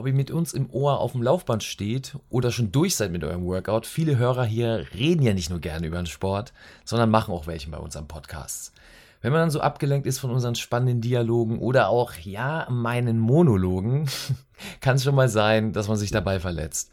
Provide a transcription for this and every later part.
Ob ihr mit uns im Ohr auf dem Laufband steht oder schon durch seid mit eurem Workout, viele Hörer hier reden ja nicht nur gerne über den Sport, sondern machen auch welchen bei unseren Podcasts. Wenn man dann so abgelenkt ist von unseren spannenden Dialogen oder auch, ja, meinen Monologen, kann es schon mal sein, dass man sich dabei verletzt.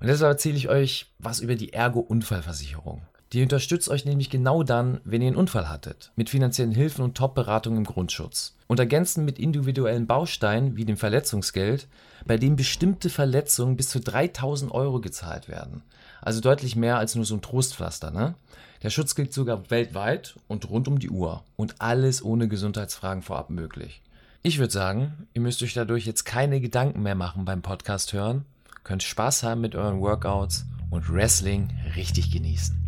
Und deshalb erzähle ich euch was über die Ergo-Unfallversicherung. Die unterstützt euch nämlich genau dann, wenn ihr einen Unfall hattet, mit finanziellen Hilfen und Top-Beratung im Grundschutz. Und ergänzend mit individuellen Bausteinen wie dem Verletzungsgeld, bei dem bestimmte Verletzungen bis zu 3000 Euro gezahlt werden. Also deutlich mehr als nur so ein Trostpflaster, ne? Der Schutz gilt sogar weltweit und rund um die Uhr. Und alles ohne Gesundheitsfragen vorab möglich. Ich würde sagen, ihr müsst euch dadurch jetzt keine Gedanken mehr machen beim Podcast hören, könnt Spaß haben mit euren Workouts und Wrestling richtig genießen.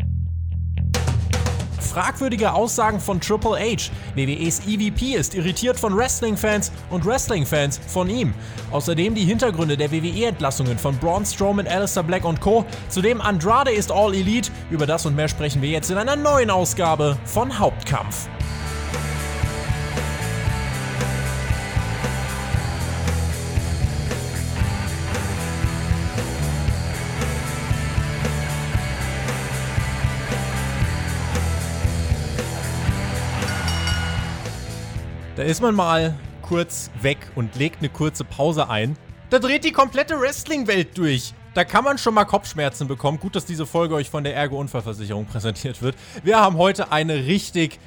Fragwürdige Aussagen von Triple H. WWEs EVP ist irritiert von Wrestling-Fans und Wrestling-Fans von ihm. Außerdem die Hintergründe der WWE-Entlassungen von Braun Strowman, Alistair Black und Co. Zudem Andrade ist All Elite. Über das und mehr sprechen wir jetzt in einer neuen Ausgabe von Hauptkampf. Ist man mal kurz weg und legt eine kurze Pause ein. Da dreht die komplette Wrestling-Welt durch. Da kann man schon mal Kopfschmerzen bekommen. Gut, dass diese Folge euch von der Ergo-Unfallversicherung präsentiert wird. Wir haben heute eine richtig,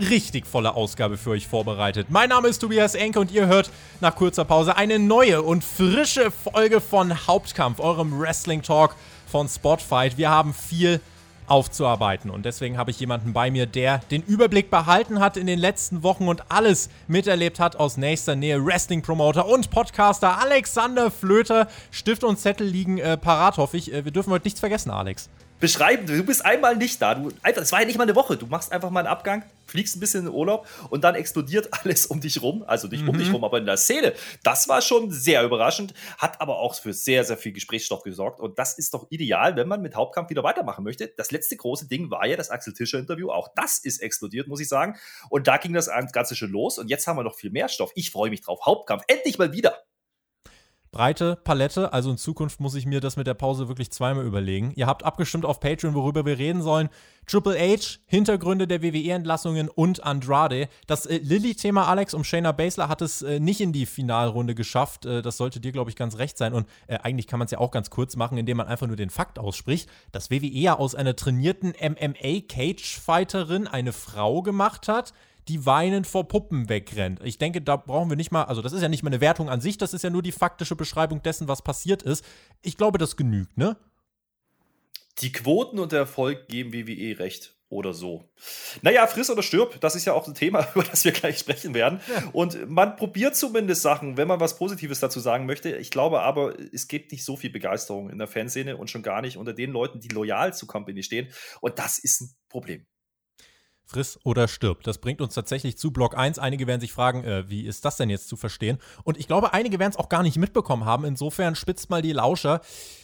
richtig volle Ausgabe für euch vorbereitet. Mein Name ist Tobias Enke und ihr hört nach kurzer Pause eine neue und frische Folge von Hauptkampf, eurem Wrestling-Talk von Spotfight. Wir haben viel aufzuarbeiten. Und deswegen habe ich jemanden bei mir, der den Überblick behalten hat in den letzten Wochen und alles miterlebt hat aus nächster Nähe. Wrestling-Promoter und Podcaster Alexander Flöter. Stift und Zettel liegen äh, parat, hoffe ich. Äh, wir dürfen heute nichts vergessen, Alex beschreiben. Du bist einmal nicht da. Du, einfach, das war ja nicht mal eine Woche. Du machst einfach mal einen Abgang, fliegst ein bisschen in den Urlaub und dann explodiert alles um dich rum. Also nicht mhm. um dich mhm. rum, aber in der Szene. Das war schon sehr überraschend, hat aber auch für sehr, sehr viel Gesprächsstoff gesorgt. Und das ist doch ideal, wenn man mit Hauptkampf wieder weitermachen möchte. Das letzte große Ding war ja das Axel Tischer-Interview. Auch das ist explodiert, muss ich sagen. Und da ging das Ganze schon los. Und jetzt haben wir noch viel mehr Stoff. Ich freue mich drauf. Hauptkampf. Endlich mal wieder breite Palette. Also in Zukunft muss ich mir das mit der Pause wirklich zweimal überlegen. Ihr habt abgestimmt auf Patreon, worüber wir reden sollen. Triple H, Hintergründe der WWE-Entlassungen und Andrade. Das äh, Lilly-Thema, Alex, um Shayna Baszler hat es äh, nicht in die Finalrunde geschafft. Äh, das sollte dir, glaube ich, ganz recht sein. Und äh, eigentlich kann man es ja auch ganz kurz machen, indem man einfach nur den Fakt ausspricht, dass WWE ja aus einer trainierten MMA-Cage-Fighterin eine Frau gemacht hat die weinend vor Puppen wegrennt. Ich denke, da brauchen wir nicht mal, also das ist ja nicht mal eine Wertung an sich, das ist ja nur die faktische Beschreibung dessen, was passiert ist. Ich glaube, das genügt, ne? Die Quoten und der Erfolg geben WWE recht oder so. Naja, friss oder stirb, das ist ja auch ein Thema, über das wir gleich sprechen werden. Ja. Und man probiert zumindest Sachen, wenn man was Positives dazu sagen möchte. Ich glaube aber, es gibt nicht so viel Begeisterung in der Fanszene und schon gar nicht unter den Leuten, die loyal zu Company stehen. Und das ist ein Problem friss oder stirb. Das bringt uns tatsächlich zu Block 1. Einige werden sich fragen, äh, wie ist das denn jetzt zu verstehen? Und ich glaube, einige werden es auch gar nicht mitbekommen haben. Insofern spitzt mal die Lauscher.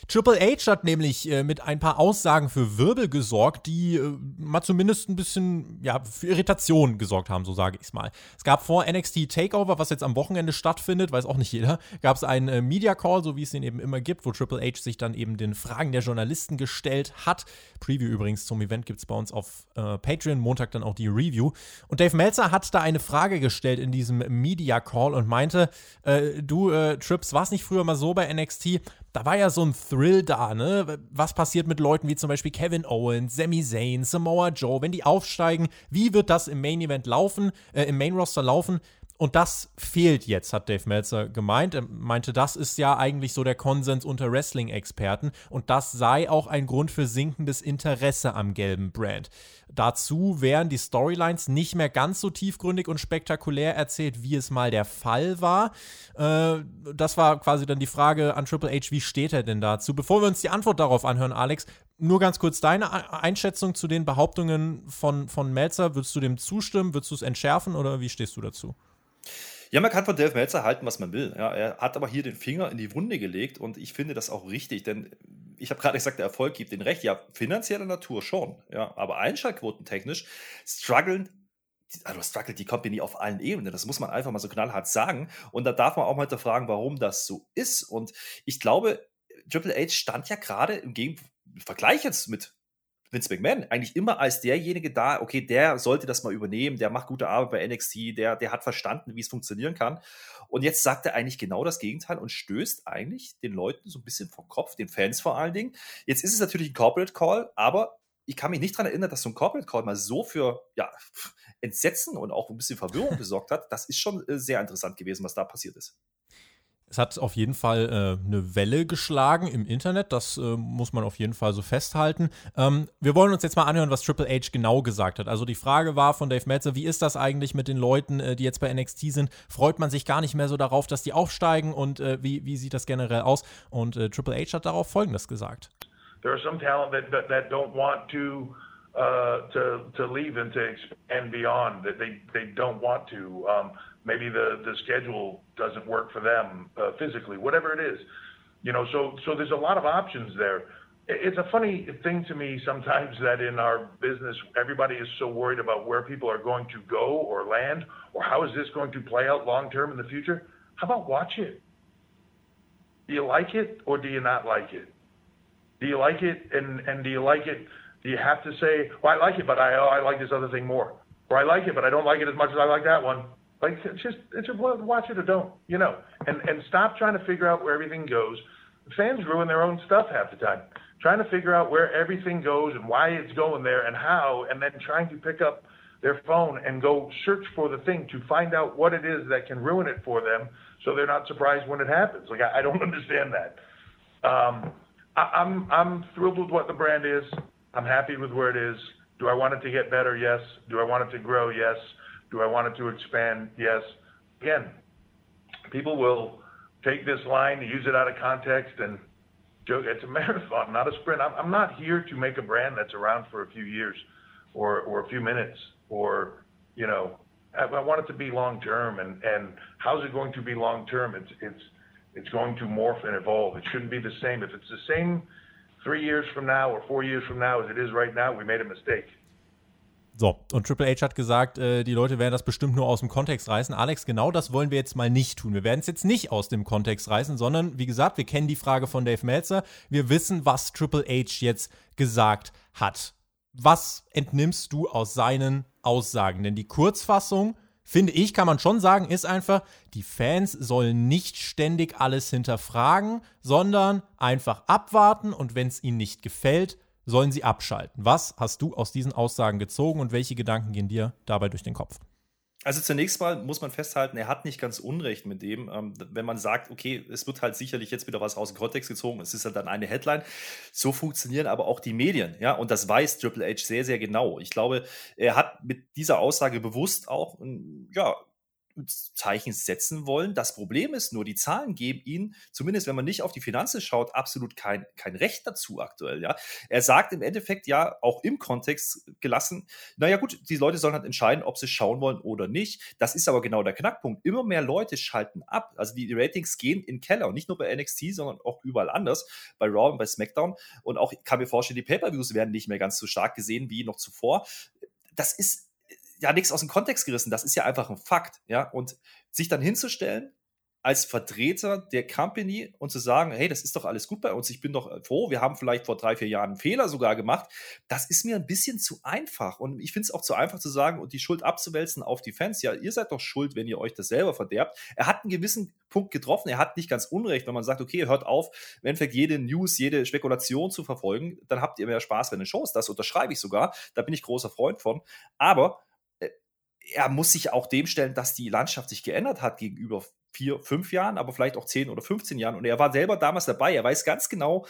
Triple H hat nämlich äh, mit ein paar Aussagen für Wirbel gesorgt, die äh, mal zumindest ein bisschen ja, für Irritation gesorgt haben, so sage ich es mal. Es gab vor NXT Takeover, was jetzt am Wochenende stattfindet, weiß auch nicht jeder, gab es einen äh, Media Call, so wie es den eben immer gibt, wo Triple H sich dann eben den Fragen der Journalisten gestellt hat. Preview übrigens zum Event gibt es bei uns auf äh, Patreon, Montag dann auch die Review. Und Dave Meltzer hat da eine Frage gestellt in diesem Media Call und meinte, äh, du äh, Trips, war es nicht früher mal so bei NXT, da war ja so ein Thrill da, ne? Was passiert mit Leuten wie zum Beispiel Kevin Owens, Sami Zayn, Samoa Joe, wenn die aufsteigen? Wie wird das im Main Event laufen, äh, im Main Roster laufen? Und das fehlt jetzt, hat Dave Meltzer gemeint. Er meinte, das ist ja eigentlich so der Konsens unter Wrestling-Experten und das sei auch ein Grund für sinkendes Interesse am gelben Brand. Dazu wären die Storylines nicht mehr ganz so tiefgründig und spektakulär erzählt, wie es mal der Fall war. Äh, das war quasi dann die Frage an Triple H, wie steht er denn dazu? Bevor wir uns die Antwort darauf anhören, Alex, nur ganz kurz deine Einschätzung zu den Behauptungen von, von Meltzer. Würdest du dem zustimmen? Würdest du es entschärfen oder wie stehst du dazu? Ja, man kann von Dave Meltzer halten, was man will. Ja, er hat aber hier den Finger in die Wunde gelegt und ich finde das auch richtig, denn ich habe gerade gesagt, der Erfolg gibt den Recht. Ja, finanzieller Natur schon, ja, aber einschaltquotentechnisch strugglen also struggelt die Company auf allen Ebenen. Das muss man einfach mal so knallhart sagen. Und da darf man auch mal hinterfragen, warum das so ist. Und ich glaube, Triple H stand ja gerade im Gegen Vergleich jetzt mit Vince McMahon eigentlich immer als derjenige da, okay, der sollte das mal übernehmen, der macht gute Arbeit bei NXT, der, der hat verstanden, wie es funktionieren kann. Und jetzt sagt er eigentlich genau das Gegenteil und stößt eigentlich den Leuten so ein bisschen vor Kopf, den Fans vor allen Dingen. Jetzt ist es natürlich ein Corporate Call, aber ich kann mich nicht daran erinnern, dass so ein Corporate Call mal so für ja, Entsetzen und auch ein bisschen Verwirrung gesorgt hat. Das ist schon äh, sehr interessant gewesen, was da passiert ist. Es hat auf jeden Fall äh, eine Welle geschlagen im Internet, das äh, muss man auf jeden Fall so festhalten. Ähm, wir wollen uns jetzt mal anhören, was Triple H genau gesagt hat. Also die Frage war von Dave Meltzer, wie ist das eigentlich mit den Leuten, äh, die jetzt bei NXT sind? Freut man sich gar nicht mehr so darauf, dass die aufsteigen und äh, wie, wie sieht das generell aus? Und äh, Triple H hat darauf Folgendes gesagt. There are some talent that, that, that don't want to uh, to to leave and to expand beyond. That they they don't want to. Um, maybe the the schedule doesn't work for them uh, physically. Whatever it is, you know. So so there's a lot of options there. It's a funny thing to me sometimes that in our business, everybody is so worried about where people are going to go or land, or how is this going to play out long term in the future. How about watch it? Do you like it or do you not like it? Do you like it? And and do you like it? Do you have to say, well, I like it, but I oh, I like this other thing more, or I like it, but I don't like it as much as I like that one. Like just it's just watch it or don't, you know, and and stop trying to figure out where everything goes. Fans ruin their own stuff half the time, trying to figure out where everything goes and why it's going there and how, and then trying to pick up their phone and go search for the thing to find out what it is that can ruin it for them, so they're not surprised when it happens. Like I, I don't understand that. Um, I, I'm I'm thrilled with what the brand is. I'm happy with where it is. Do I want it to get better? Yes. Do I want it to grow? Yes. Do I want it to expand? Yes. Again, people will take this line, use it out of context, and joke. It's a marathon, not a sprint. I'm, not here to make a brand that's around for a few years, or or a few minutes, or you know, I, I want it to be long term. And and how's it going to be long term? It's it's it's going to morph and evolve. It shouldn't be the same. If it's the same three years from now or four years from now as it is right now, we made a mistake. So, und Triple H hat gesagt, äh, die Leute werden das bestimmt nur aus dem Kontext reißen. Alex, genau das wollen wir jetzt mal nicht tun. Wir werden es jetzt nicht aus dem Kontext reißen, sondern wie gesagt, wir kennen die Frage von Dave Meltzer. Wir wissen, was Triple H jetzt gesagt hat. Was entnimmst du aus seinen Aussagen? Denn die Kurzfassung finde ich, kann man schon sagen, ist einfach, die Fans sollen nicht ständig alles hinterfragen, sondern einfach abwarten und wenn es ihnen nicht gefällt, sollen sie abschalten. Was hast du aus diesen Aussagen gezogen und welche Gedanken gehen dir dabei durch den Kopf? Also zunächst mal muss man festhalten, er hat nicht ganz Unrecht mit dem, ähm, wenn man sagt, okay, es wird halt sicherlich jetzt wieder was aus dem Kontext gezogen, es ist halt dann eine Headline. So funktionieren aber auch die Medien, ja, und das weiß Triple H sehr, sehr genau. Ich glaube, er hat mit dieser Aussage bewusst auch, ja, Zeichen setzen wollen. Das Problem ist nur, die Zahlen geben ihnen, zumindest wenn man nicht auf die Finanzen schaut, absolut kein, kein Recht dazu aktuell. Ja? Er sagt im Endeffekt ja auch im Kontext gelassen, naja gut, die Leute sollen halt entscheiden, ob sie schauen wollen oder nicht. Das ist aber genau der Knackpunkt. Immer mehr Leute schalten ab. Also die Ratings gehen in den Keller. Und nicht nur bei NXT, sondern auch überall anders. Bei Raw und bei SmackDown. Und auch, kann mir vorstellen, die Pay-Per-Views werden nicht mehr ganz so stark gesehen wie noch zuvor. Das ist ja nichts aus dem Kontext gerissen. Das ist ja einfach ein Fakt. Ja, und sich dann hinzustellen als Vertreter der Company und zu sagen, hey, das ist doch alles gut bei uns, ich bin doch froh, wir haben vielleicht vor drei, vier Jahren einen Fehler sogar gemacht, das ist mir ein bisschen zu einfach. Und ich finde es auch zu einfach zu sagen und die Schuld abzuwälzen auf die Fans. Ja, ihr seid doch schuld, wenn ihr euch das selber verderbt. Er hat einen gewissen Punkt getroffen, er hat nicht ganz unrecht, wenn man sagt, okay, hört auf, wenn Endeffekt jede News, jede Spekulation zu verfolgen, dann habt ihr mehr Spaß bei den Shows. Das unterschreibe ich sogar, da bin ich großer Freund von. Aber er muss sich auch dem stellen, dass die Landschaft sich geändert hat gegenüber vier, fünf Jahren, aber vielleicht auch zehn oder 15 Jahren. Und er war selber damals dabei. Er weiß ganz genau,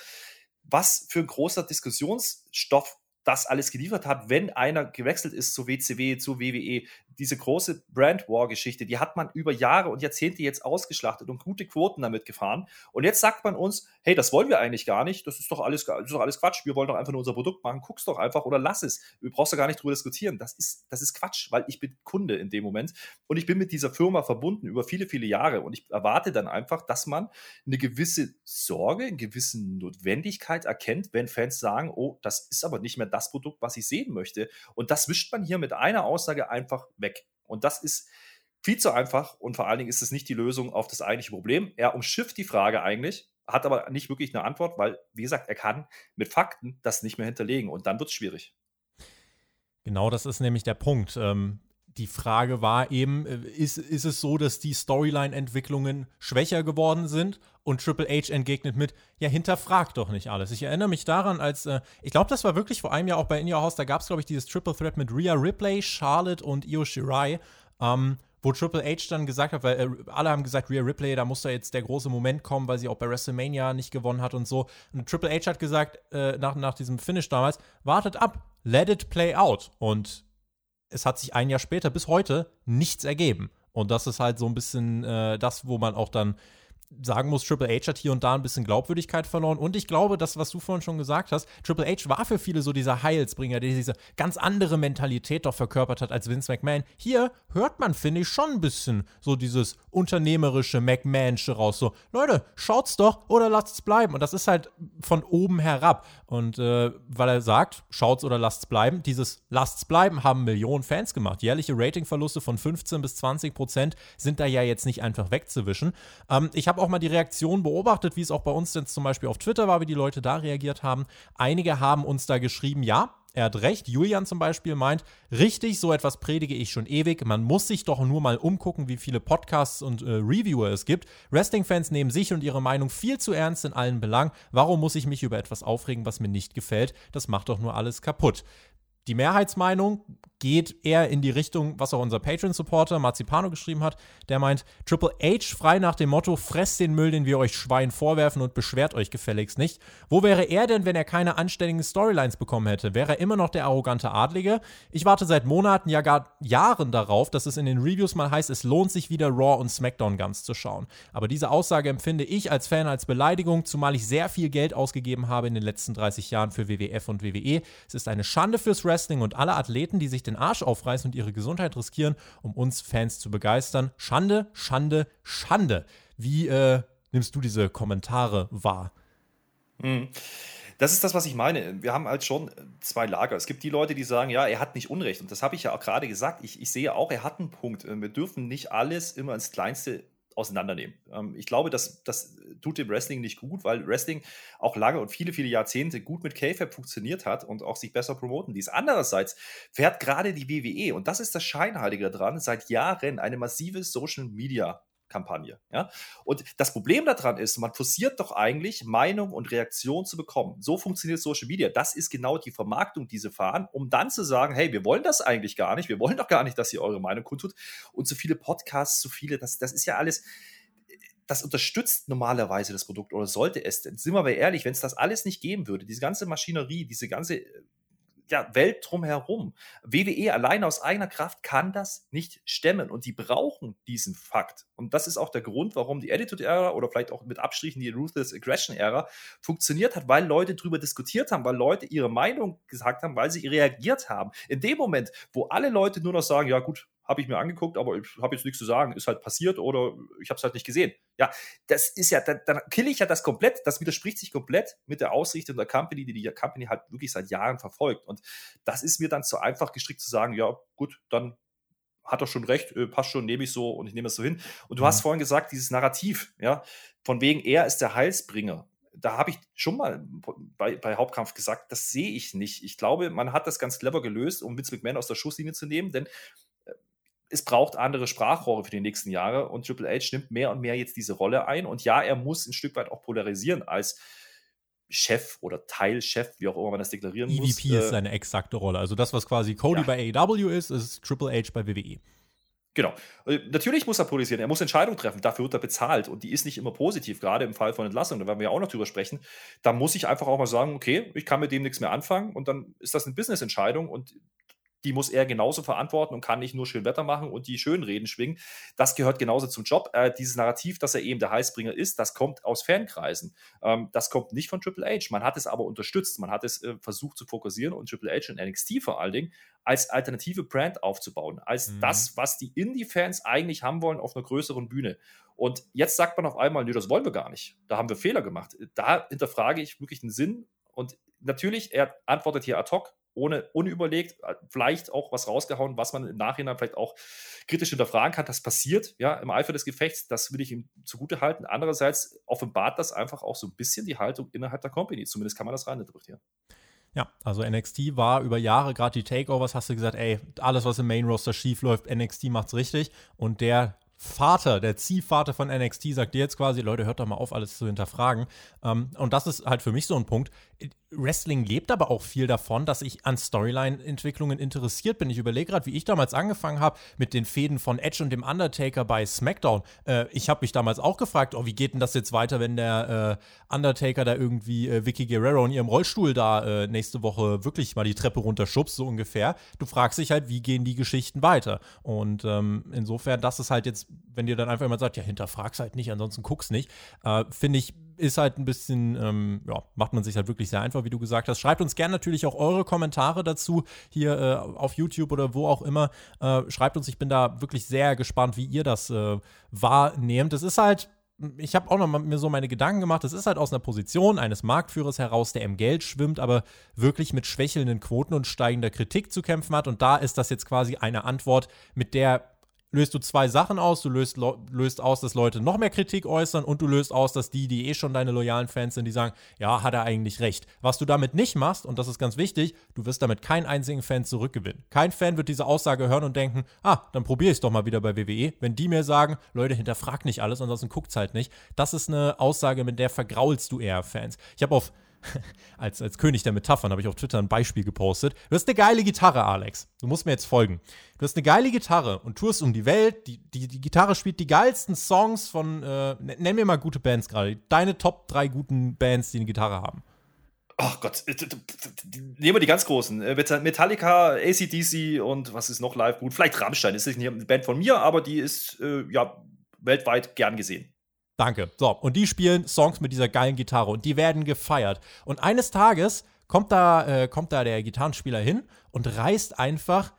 was für ein großer Diskussionsstoff das alles geliefert hat, wenn einer gewechselt ist zu WCW, zu WWE. Diese große Brand War Geschichte, die hat man über Jahre und Jahrzehnte jetzt ausgeschlachtet und gute Quoten damit gefahren. Und jetzt sagt man uns, hey, das wollen wir eigentlich gar nicht. Das ist doch alles, das ist doch alles Quatsch. Wir wollen doch einfach nur unser Produkt machen. Guck's doch einfach oder lass es. Du brauchst doch gar nicht drüber diskutieren. Das ist, das ist Quatsch, weil ich bin Kunde in dem Moment und ich bin mit dieser Firma verbunden über viele, viele Jahre und ich erwarte dann einfach, dass man eine gewisse Sorge, eine gewisse Notwendigkeit erkennt, wenn Fans sagen, oh, das ist aber nicht mehr das, das Produkt, was ich sehen möchte. Und das wischt man hier mit einer Aussage einfach weg. Und das ist viel zu einfach und vor allen Dingen ist es nicht die Lösung auf das eigentliche Problem. Er umschifft die Frage eigentlich, hat aber nicht wirklich eine Antwort, weil, wie gesagt, er kann mit Fakten das nicht mehr hinterlegen und dann wird es schwierig. Genau, das ist nämlich der Punkt. Ähm, die Frage war eben, äh, ist, ist es so, dass die Storyline-Entwicklungen schwächer geworden sind? Und Triple H entgegnet mit, ja, hinterfragt doch nicht alles. Ich erinnere mich daran, als, äh, ich glaube, das war wirklich vor einem Jahr auch bei In Your House, da gab es, glaube ich, dieses Triple Threat mit Rhea Ripley, Charlotte und Io Shirai. Ähm, wo Triple H dann gesagt hat, weil äh, alle haben gesagt, Rhea Ripley, da muss da jetzt der große Moment kommen, weil sie auch bei WrestleMania nicht gewonnen hat und so. Und Triple H hat gesagt, äh, nach, nach diesem Finish damals, wartet ab, let it play out. Und es hat sich ein Jahr später bis heute nichts ergeben. Und das ist halt so ein bisschen äh, das, wo man auch dann sagen muss, Triple H hat hier und da ein bisschen Glaubwürdigkeit verloren. Und ich glaube, das, was du vorhin schon gesagt hast, Triple H war für viele so dieser Heilsbringer, der diese ganz andere Mentalität doch verkörpert hat als Vince McMahon. Hier hört man, finde ich, schon ein bisschen so dieses unternehmerische McMahonische raus. So, Leute, schaut's doch oder lasst's bleiben. Und das ist halt von oben herab. Und äh, weil er sagt, schaut's oder lasst's bleiben, dieses lasst's bleiben haben Millionen Fans gemacht. Jährliche Ratingverluste von 15 bis 20 Prozent sind da ja jetzt nicht einfach wegzuwischen. Ähm, ich habe habe auch mal die Reaktion beobachtet, wie es auch bei uns jetzt zum Beispiel auf Twitter war, wie die Leute da reagiert haben. Einige haben uns da geschrieben, ja, er hat recht. Julian zum Beispiel meint, richtig, so etwas predige ich schon ewig. Man muss sich doch nur mal umgucken, wie viele Podcasts und äh, Reviewer es gibt. Wrestling-Fans nehmen sich und ihre Meinung viel zu ernst in allen Belangen. Warum muss ich mich über etwas aufregen, was mir nicht gefällt? Das macht doch nur alles kaputt. Die Mehrheitsmeinung geht eher in die Richtung, was auch unser Patreon-Supporter Marzipano geschrieben hat. Der meint, Triple H frei nach dem Motto, fresst den Müll, den wir euch Schwein vorwerfen und beschwert euch gefälligst nicht. Wo wäre er denn, wenn er keine anständigen Storylines bekommen hätte? Wäre er immer noch der arrogante Adlige? Ich warte seit Monaten, ja gar Jahren darauf, dass es in den Reviews mal heißt, es lohnt sich wieder Raw und SmackDown ganz zu schauen. Aber diese Aussage empfinde ich als Fan als Beleidigung, zumal ich sehr viel Geld ausgegeben habe in den letzten 30 Jahren für WWF und WWE. Es ist eine Schande fürs Wrestling und alle Athleten, die sich den Arsch aufreißen und ihre Gesundheit riskieren, um uns Fans zu begeistern. Schande, Schande, Schande. Wie äh, nimmst du diese Kommentare wahr? Hm. Das ist das, was ich meine. Wir haben halt schon zwei Lager. Es gibt die Leute, die sagen, ja, er hat nicht Unrecht. Und das habe ich ja auch gerade gesagt. Ich, ich sehe auch, er hat einen Punkt. Wir dürfen nicht alles immer ins Kleinste auseinandernehmen. Ähm, ich glaube, das, das tut dem Wrestling nicht gut, weil Wrestling auch lange und viele, viele Jahrzehnte gut mit K-Fab funktioniert hat und auch sich besser promoten ließ. Andererseits fährt gerade die WWE, und das ist das Scheinheilige daran, seit Jahren eine massive Social Media Kampagne. Ja? Und das Problem daran ist, man forciert doch eigentlich, Meinung und Reaktion zu bekommen. So funktioniert Social Media. Das ist genau die Vermarktung, die sie fahren, um dann zu sagen, hey, wir wollen das eigentlich gar nicht, wir wollen doch gar nicht, dass ihr eure Meinung kundtut. Und so viele Podcasts, so viele, das, das ist ja alles, das unterstützt normalerweise das Produkt oder sollte es denn? Sind wir aber ehrlich, wenn es das alles nicht geben würde, diese ganze Maschinerie, diese ganze ja, Welt drumherum. WWE alleine aus eigener Kraft kann das nicht stemmen und die brauchen diesen Fakt. Und das ist auch der Grund, warum die Attitude-Ära oder vielleicht auch mit Abstrichen die Ruthless Aggression-Ära funktioniert hat, weil Leute darüber diskutiert haben, weil Leute ihre Meinung gesagt haben, weil sie reagiert haben. In dem Moment, wo alle Leute nur noch sagen, ja gut, habe ich mir angeguckt, aber ich habe jetzt nichts zu sagen, ist halt passiert oder ich habe es halt nicht gesehen. Ja, das ist ja, dann, dann kill ich ja das komplett, das widerspricht sich komplett mit der Ausrichtung der Company, die die Company halt wirklich seit Jahren verfolgt. Und das ist mir dann zu einfach gestrickt zu sagen, ja gut, dann hat er schon recht, äh, passt schon, nehme ich so und ich nehme es so hin. Und du mhm. hast vorhin gesagt, dieses Narrativ, ja, von wegen er ist der Heilsbringer da habe ich schon mal bei, bei, Hauptkampf gesagt, das sehe ich nicht. Ich glaube, man hat das ganz clever gelöst, um Vince McMahon aus der Schusslinie zu nehmen, denn es braucht andere Sprachrohre für die nächsten Jahre und Triple H nimmt mehr und mehr jetzt diese Rolle ein. Und ja, er muss ein Stück weit auch polarisieren als Chef oder Teilchef, wie auch immer man das deklarieren EVP muss. EVP ist äh, seine exakte Rolle. Also das, was quasi Cody ja. bei AEW ist, ist Triple H bei WWE. Genau. Äh, natürlich muss er polarisieren, er muss Entscheidungen treffen, dafür wird er bezahlt und die ist nicht immer positiv, gerade im Fall von Entlassung, da werden wir ja auch noch drüber sprechen. Da muss ich einfach auch mal sagen, okay, ich kann mit dem nichts mehr anfangen und dann ist das eine Business-Entscheidung und die muss er genauso verantworten und kann nicht nur schön Wetter machen und die schönen Reden schwingen. Das gehört genauso zum Job. Äh, dieses Narrativ, dass er eben der Heißbringer ist, das kommt aus Fankreisen. Ähm, das kommt nicht von Triple H. Man hat es aber unterstützt. Man hat es äh, versucht zu fokussieren und Triple H und NXT vor allen Dingen als alternative Brand aufzubauen, als mhm. das, was die Indie-Fans eigentlich haben wollen auf einer größeren Bühne. Und jetzt sagt man auf einmal, nee, das wollen wir gar nicht. Da haben wir Fehler gemacht. Da hinterfrage ich wirklich den Sinn. Und natürlich, er antwortet hier ad hoc, ohne unüberlegt, äh, vielleicht auch was rausgehauen, was man im Nachhinein vielleicht auch kritisch hinterfragen kann. Das passiert, ja, im Eifer des Gefechts, das will ich ihm zugute halten. Andererseits offenbart das einfach auch so ein bisschen die Haltung innerhalb der Company. Zumindest kann man das reininterpretieren. Ja, also NXT war über Jahre, gerade die Takeovers, hast du gesagt, ey, alles, was im Main Roster schief läuft, NXT macht's richtig. Und der Vater, der Ziehvater von NXT, sagt dir jetzt quasi, Leute, hört doch mal auf, alles zu hinterfragen. Ähm, und das ist halt für mich so ein Punkt. Wrestling lebt aber auch viel davon, dass ich an Storyline-Entwicklungen interessiert bin. Ich überlege gerade, wie ich damals angefangen habe mit den Fäden von Edge und dem Undertaker bei SmackDown. Äh, ich habe mich damals auch gefragt, oh, wie geht denn das jetzt weiter, wenn der äh, Undertaker da irgendwie äh, Vicky Guerrero in ihrem Rollstuhl da äh, nächste Woche wirklich mal die Treppe runterschubst, so ungefähr. Du fragst dich halt, wie gehen die Geschichten weiter? Und ähm, insofern, das ist halt jetzt, wenn dir dann einfach jemand sagt, ja, hinterfrag's halt nicht, ansonsten guck's nicht, äh, finde ich ist halt ein bisschen, ähm, ja, macht man sich halt wirklich sehr einfach, wie du gesagt hast. Schreibt uns gerne natürlich auch eure Kommentare dazu hier äh, auf YouTube oder wo auch immer. Äh, schreibt uns, ich bin da wirklich sehr gespannt, wie ihr das äh, wahrnehmt. Es ist halt ich habe auch noch mal mir so meine Gedanken gemacht. Es ist halt aus einer Position eines Marktführers heraus, der im Geld schwimmt, aber wirklich mit schwächelnden Quoten und steigender Kritik zu kämpfen hat. Und da ist das jetzt quasi eine Antwort, mit der löst du zwei Sachen aus. Du löst, löst aus, dass Leute noch mehr Kritik äußern und du löst aus, dass die, die eh schon deine loyalen Fans sind, die sagen, ja, hat er eigentlich recht. Was du damit nicht machst, und das ist ganz wichtig, du wirst damit keinen einzigen Fan zurückgewinnen. Kein Fan wird diese Aussage hören und denken, ah, dann probiere ich es doch mal wieder bei WWE. Wenn die mir sagen, Leute, hinterfrag nicht alles, ansonsten guckt's halt nicht. Das ist eine Aussage, mit der vergraulst du eher Fans. Ich habe auf als, als König der Metaphern habe ich auf Twitter ein Beispiel gepostet. Du hast eine geile Gitarre, Alex. Du musst mir jetzt folgen. Du hast eine geile Gitarre und tourst um die Welt. Die, die, die Gitarre spielt die geilsten Songs von, äh, nenn mir mal gute Bands gerade. Deine Top drei guten Bands, die eine Gitarre haben. Ach Gott, äh, nehmen wir die ganz großen. Äh, Metallica, ACDC und was ist noch live gut? Vielleicht Rammstein. Ist nicht eine Band von mir, aber die ist äh, ja weltweit gern gesehen. Danke. So, und die spielen Songs mit dieser geilen Gitarre und die werden gefeiert. Und eines Tages kommt da, äh, kommt da der Gitarrenspieler hin und reißt einfach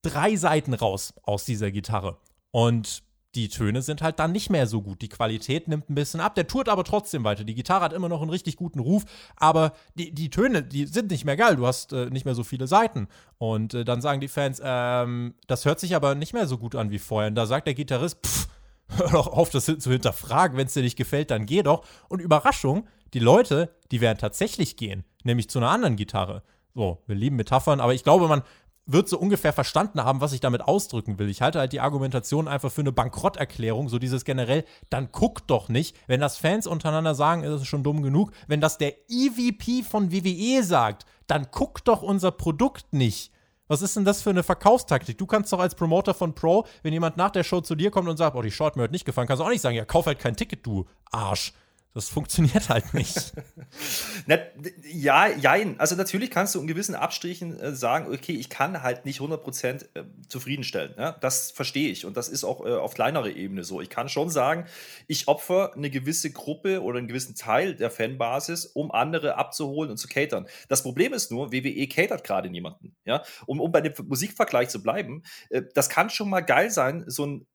drei Seiten raus aus dieser Gitarre. Und die Töne sind halt dann nicht mehr so gut. Die Qualität nimmt ein bisschen ab. Der tourt aber trotzdem weiter. Die Gitarre hat immer noch einen richtig guten Ruf, aber die, die Töne, die sind nicht mehr geil. Du hast äh, nicht mehr so viele Seiten. Und äh, dann sagen die Fans, ähm, das hört sich aber nicht mehr so gut an wie vorher. Und da sagt der Gitarrist, pff, hör doch auf, das zu hinterfragen. Wenn es dir nicht gefällt, dann geh doch. Und Überraschung, die Leute, die werden tatsächlich gehen, nämlich zu einer anderen Gitarre. So, wir lieben Metaphern, aber ich glaube, man wird so ungefähr verstanden haben, was ich damit ausdrücken will. Ich halte halt die Argumentation einfach für eine Bankrotterklärung, so dieses generell, dann guckt doch nicht, wenn das Fans untereinander sagen, ist es schon dumm genug, wenn das der EVP von WWE sagt, dann guckt doch unser Produkt nicht. Was ist denn das für eine Verkaufstaktik? Du kannst doch als Promoter von Pro, wenn jemand nach der Show zu dir kommt und sagt, oh, die Short mir hat nicht gefallen, kannst du auch nicht sagen, ja, kauf halt kein Ticket, du Arsch. Das funktioniert halt nicht. Na, ja, jein. Also natürlich kannst du in gewissen Abstrichen äh, sagen, okay, ich kann halt nicht 100% äh, zufriedenstellen. Ja? Das verstehe ich und das ist auch äh, auf kleinerer Ebene so. Ich kann schon sagen, ich opfer eine gewisse Gruppe oder einen gewissen Teil der Fanbasis, um andere abzuholen und zu catern. Das Problem ist nur, WWE catert gerade niemanden. Ja? Um, um bei dem Musikvergleich zu bleiben, äh, das kann schon mal geil sein, so ein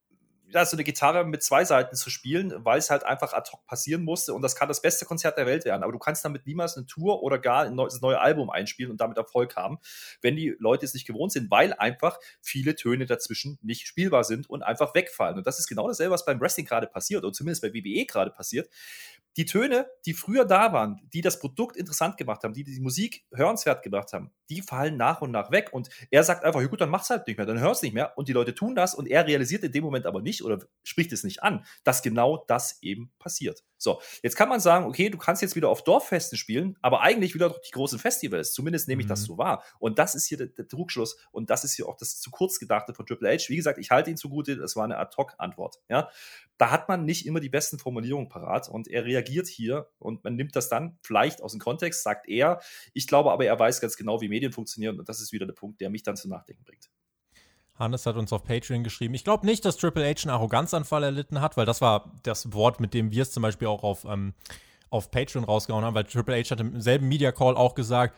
ja, so eine Gitarre mit zwei Seiten zu spielen, weil es halt einfach ad hoc passieren musste. Und das kann das beste Konzert der Welt werden. Aber du kannst damit niemals eine Tour oder gar ein neues, neue Album einspielen und damit Erfolg haben, wenn die Leute es nicht gewohnt sind, weil einfach viele Töne dazwischen nicht spielbar sind und einfach wegfallen. Und das ist genau dasselbe, was beim Wrestling gerade passiert, oder zumindest bei WWE gerade passiert die Töne, die früher da waren, die das Produkt interessant gemacht haben, die die Musik hörenswert gemacht haben, die fallen nach und nach weg. Und er sagt einfach, ja gut, dann mach's halt nicht mehr, dann hör's nicht mehr. Und die Leute tun das und er realisiert in dem Moment aber nicht oder spricht es nicht an, dass genau das eben passiert. So, jetzt kann man sagen, okay, du kannst jetzt wieder auf Dorffesten spielen, aber eigentlich wieder die großen Festivals. Zumindest nehme ich mhm. das so wahr. Und das ist hier der, der Trugschluss und das ist hier auch das zu kurz gedachte von Triple H. Wie gesagt, ich halte ihn zugute, das war eine Ad-Hoc-Antwort. Ja, da hat man nicht immer die besten Formulierungen parat und er reagiert hier und man nimmt das dann vielleicht aus dem Kontext, sagt er. Ich glaube aber, er weiß ganz genau, wie Medien funktionieren und das ist wieder der Punkt, der mich dann zum Nachdenken bringt. Hannes hat uns auf Patreon geschrieben. Ich glaube nicht, dass Triple H einen Arroganzanfall erlitten hat, weil das war das Wort, mit dem wir es zum Beispiel auch auf, ähm, auf Patreon rausgehauen haben, weil Triple H hat im selben Media Call auch gesagt,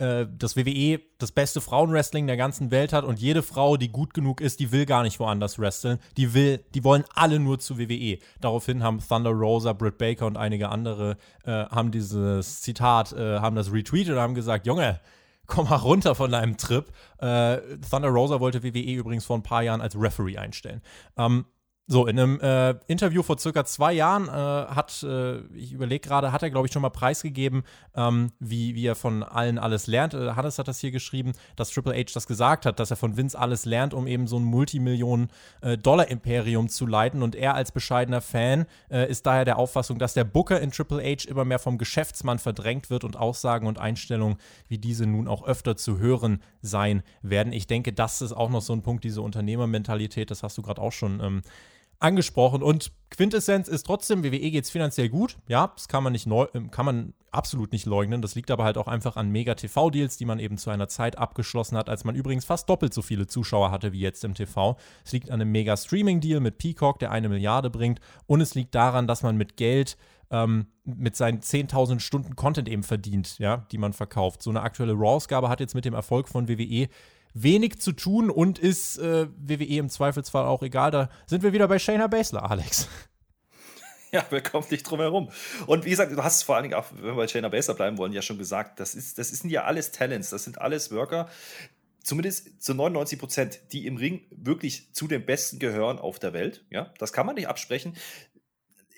äh, dass WWE das beste Frauenwrestling der ganzen Welt hat und jede Frau, die gut genug ist, die will gar nicht woanders wresteln. Die will, die wollen alle nur zu WWE. Daraufhin haben Thunder Rosa, Britt Baker und einige andere äh, haben dieses Zitat, äh, haben das retweetet und haben gesagt, Junge, komm mal runter von deinem Trip. Äh, Thunder Rosa wollte WWE übrigens vor ein paar Jahren als Referee einstellen. Ähm, so, in einem äh, Interview vor circa zwei Jahren äh, hat, äh, ich überlege gerade, hat er, glaube ich, schon mal preisgegeben, ähm, wie, wie er von allen alles lernt. Äh, Hannes hat das hier geschrieben, dass Triple H das gesagt hat, dass er von Vince alles lernt, um eben so ein Multimillionen-Dollar-Imperium zu leiten. Und er als bescheidener Fan äh, ist daher der Auffassung, dass der Booker in Triple H immer mehr vom Geschäftsmann verdrängt wird und Aussagen und Einstellungen wie diese nun auch öfter zu hören sein werden. Ich denke, das ist auch noch so ein Punkt, diese Unternehmermentalität, das hast du gerade auch schon ähm, angesprochen. Und Quintessenz ist trotzdem, WWE geht es finanziell gut. Ja, das kann man, nicht neu, ähm, kann man absolut nicht leugnen. Das liegt aber halt auch einfach an Mega-TV-Deals, die man eben zu einer Zeit abgeschlossen hat, als man übrigens fast doppelt so viele Zuschauer hatte wie jetzt im TV. Es liegt an einem Mega-Streaming-Deal mit Peacock, der eine Milliarde bringt. Und es liegt daran, dass man mit Geld ähm, mit seinen 10.000 Stunden Content eben verdient, ja, die man verkauft. So eine aktuelle Raw-Ausgabe hat jetzt mit dem Erfolg von WWE wenig zu tun und ist äh, WWE im Zweifelsfall auch egal. Da sind wir wieder bei Shayna Baszler, Alex. Ja, wir kommen nicht drum herum. Und wie gesagt, du hast es vor allen Dingen auch, wenn wir bei Shayna Baszler bleiben wollen, ja schon gesagt, das, ist, das sind ja alles Talents, das sind alles Worker, zumindest zu 99 Prozent, die im Ring wirklich zu den Besten gehören auf der Welt. Ja, das kann man nicht absprechen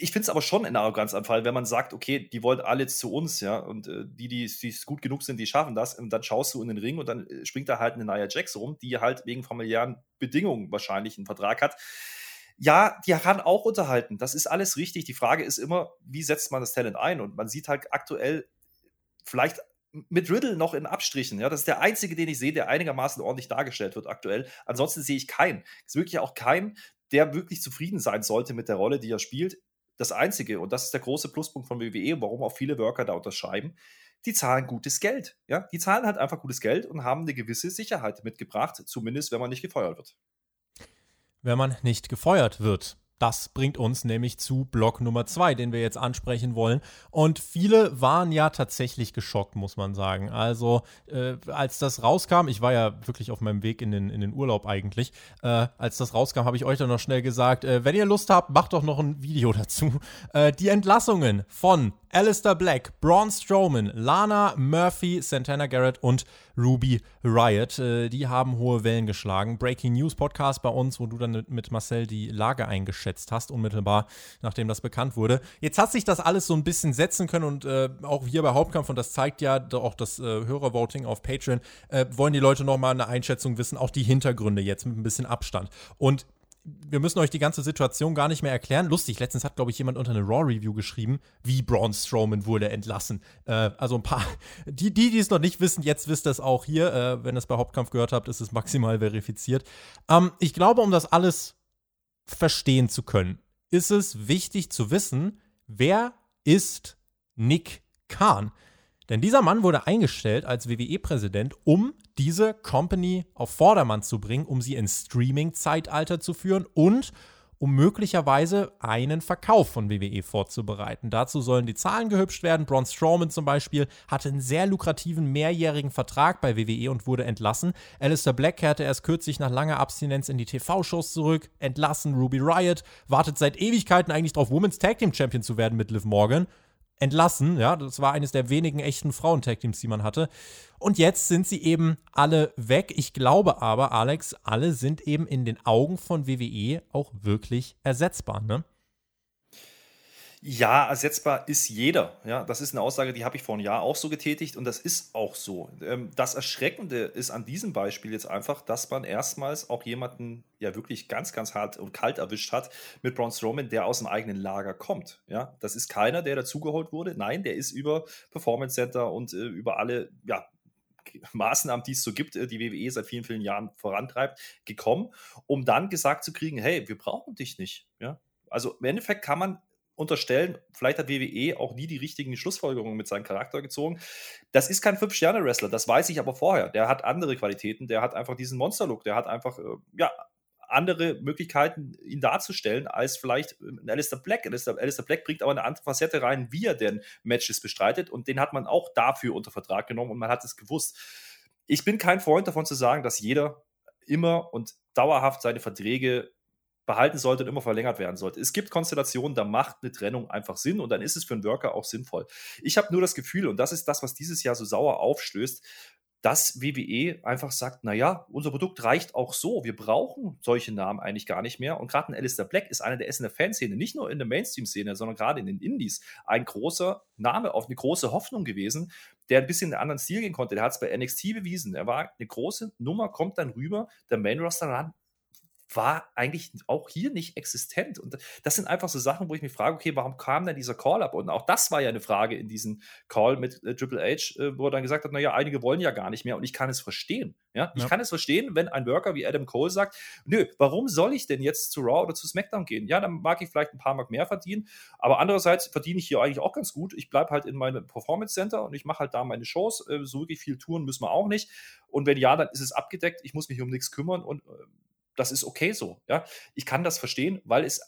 ich finde es aber schon ein Arroganzanfall, wenn man sagt, okay, die wollen alle zu uns, ja, und äh, die, die, die gut genug sind, die schaffen das, und dann schaust du in den Ring und dann äh, springt da halt eine Nia Jax rum, die halt wegen familiären Bedingungen wahrscheinlich einen Vertrag hat. Ja, die kann auch unterhalten. Das ist alles richtig. Die Frage ist immer, wie setzt man das Talent ein? Und man sieht halt aktuell vielleicht mit Riddle noch in Abstrichen. Ja, das ist der einzige, den ich sehe, der einigermaßen ordentlich dargestellt wird aktuell. Ansonsten sehe ich keinen. Es ist wirklich auch kein, der wirklich zufrieden sein sollte mit der Rolle, die er spielt das Einzige, und das ist der große Pluspunkt von WWE, warum auch viele Worker da unterschreiben, die zahlen gutes Geld. Ja? Die zahlen halt einfach gutes Geld und haben eine gewisse Sicherheit mitgebracht, zumindest wenn man nicht gefeuert wird. Wenn man nicht gefeuert wird. Das bringt uns nämlich zu Block Nummer zwei, den wir jetzt ansprechen wollen. Und viele waren ja tatsächlich geschockt, muss man sagen. Also, äh, als das rauskam, ich war ja wirklich auf meinem Weg in den, in den Urlaub eigentlich. Äh, als das rauskam, habe ich euch dann noch schnell gesagt, äh, wenn ihr Lust habt, macht doch noch ein Video dazu. Äh, die Entlassungen von Alistair Black, Braun Strowman, Lana Murphy, Santana Garrett und Ruby Riot. Äh, die haben hohe Wellen geschlagen. Breaking News Podcast bei uns, wo du dann mit Marcel die Lage eingeschätzt hast, unmittelbar nachdem das bekannt wurde. Jetzt hat sich das alles so ein bisschen setzen können und äh, auch hier bei Hauptkampf, und das zeigt ja auch das äh, Hörervoting auf Patreon, äh, wollen die Leute nochmal eine Einschätzung wissen, auch die Hintergründe jetzt mit ein bisschen Abstand. Und wir müssen euch die ganze Situation gar nicht mehr erklären. Lustig, letztens hat, glaube ich, jemand unter eine Raw-Review geschrieben, wie Braun Strowman wurde entlassen. Äh, also ein paar, die, die, es noch nicht wissen, jetzt wisst ihr es auch hier. Äh, wenn ihr es bei Hauptkampf gehört habt, ist es maximal verifiziert. Ähm, ich glaube, um das alles verstehen zu können, ist es wichtig zu wissen, wer ist Nick Khan? Denn dieser Mann wurde eingestellt als WWE-Präsident, um diese Company auf Vordermann zu bringen, um sie ins Streaming-Zeitalter zu führen und um möglicherweise einen Verkauf von WWE vorzubereiten. Dazu sollen die Zahlen gehübscht werden. Braun Strowman zum Beispiel hatte einen sehr lukrativen mehrjährigen Vertrag bei WWE und wurde entlassen. Alistair Black kehrte erst kürzlich nach langer Abstinenz in die TV-Shows zurück. Entlassen. Ruby Riot wartet seit Ewigkeiten eigentlich darauf, Women's Tag Team Champion zu werden mit Liv Morgan entlassen. Ja, das war eines der wenigen echten Frauen-Tag-Teams, die man hatte. Und jetzt sind sie eben alle weg. Ich glaube aber, Alex, alle sind eben in den Augen von WWE auch wirklich ersetzbar, ne? Ja, ersetzbar ist jeder. Ja, das ist eine Aussage, die habe ich vor einem Jahr auch so getätigt und das ist auch so. Ähm, das Erschreckende ist an diesem Beispiel jetzt einfach, dass man erstmals auch jemanden ja wirklich ganz, ganz hart und kalt erwischt hat mit Braun Strowman, der aus dem eigenen Lager kommt. Ja, das ist keiner, der dazugeholt wurde. Nein, der ist über Performance Center und äh, über alle ja, Maßnahmen, die es so gibt, äh, die WWE seit vielen, vielen Jahren vorantreibt, gekommen, um dann gesagt zu kriegen, hey, wir brauchen dich nicht. Ja, also im Endeffekt kann man unterstellen, vielleicht hat WWE auch nie die richtigen Schlussfolgerungen mit seinem Charakter gezogen. Das ist kein Fünf-Sterne-Wrestler, das weiß ich aber vorher. Der hat andere Qualitäten, der hat einfach diesen Monster-Look, der hat einfach, äh, ja, andere Möglichkeiten, ihn darzustellen, als vielleicht ein Alistair Black. Alistair, Alistair Black bringt aber eine andere Facette rein, wie er denn Matches bestreitet und den hat man auch dafür unter Vertrag genommen und man hat es gewusst. Ich bin kein Freund davon zu sagen, dass jeder immer und dauerhaft seine Verträge behalten sollte und immer verlängert werden sollte. Es gibt Konstellationen, da macht eine Trennung einfach Sinn und dann ist es für einen Worker auch sinnvoll. Ich habe nur das Gefühl, und das ist das, was dieses Jahr so sauer aufstößt, dass WWE einfach sagt, naja, unser Produkt reicht auch so. Wir brauchen solche Namen eigentlich gar nicht mehr. Und gerade ein Alistair Black ist einer der Essener Fanszene, nicht nur in der Mainstream-Szene, sondern gerade in den Indies, ein großer Name, auf eine große Hoffnung gewesen, der ein bisschen in einen anderen Stil gehen konnte. Der hat es bei NXT bewiesen. Er war eine große Nummer, kommt dann rüber, der Main-Roster war eigentlich auch hier nicht existent. Und das sind einfach so Sachen, wo ich mich frage, okay, warum kam denn dieser Call-up? Und auch das war ja eine Frage in diesem Call mit äh, Triple H, äh, wo er dann gesagt hat, naja, einige wollen ja gar nicht mehr und ich kann es verstehen. Ja? Ich kann es verstehen, wenn ein Worker wie Adam Cole sagt, nö, warum soll ich denn jetzt zu Raw oder zu SmackDown gehen? Ja, dann mag ich vielleicht ein paar Mark mehr verdienen, aber andererseits verdiene ich hier eigentlich auch ganz gut. Ich bleibe halt in meinem Performance Center und ich mache halt da meine Shows. Äh, so wirklich viel Touren müssen wir auch nicht. Und wenn ja, dann ist es abgedeckt. Ich muss mich um nichts kümmern und äh, das ist okay so. Ja? Ich kann das verstehen, weil es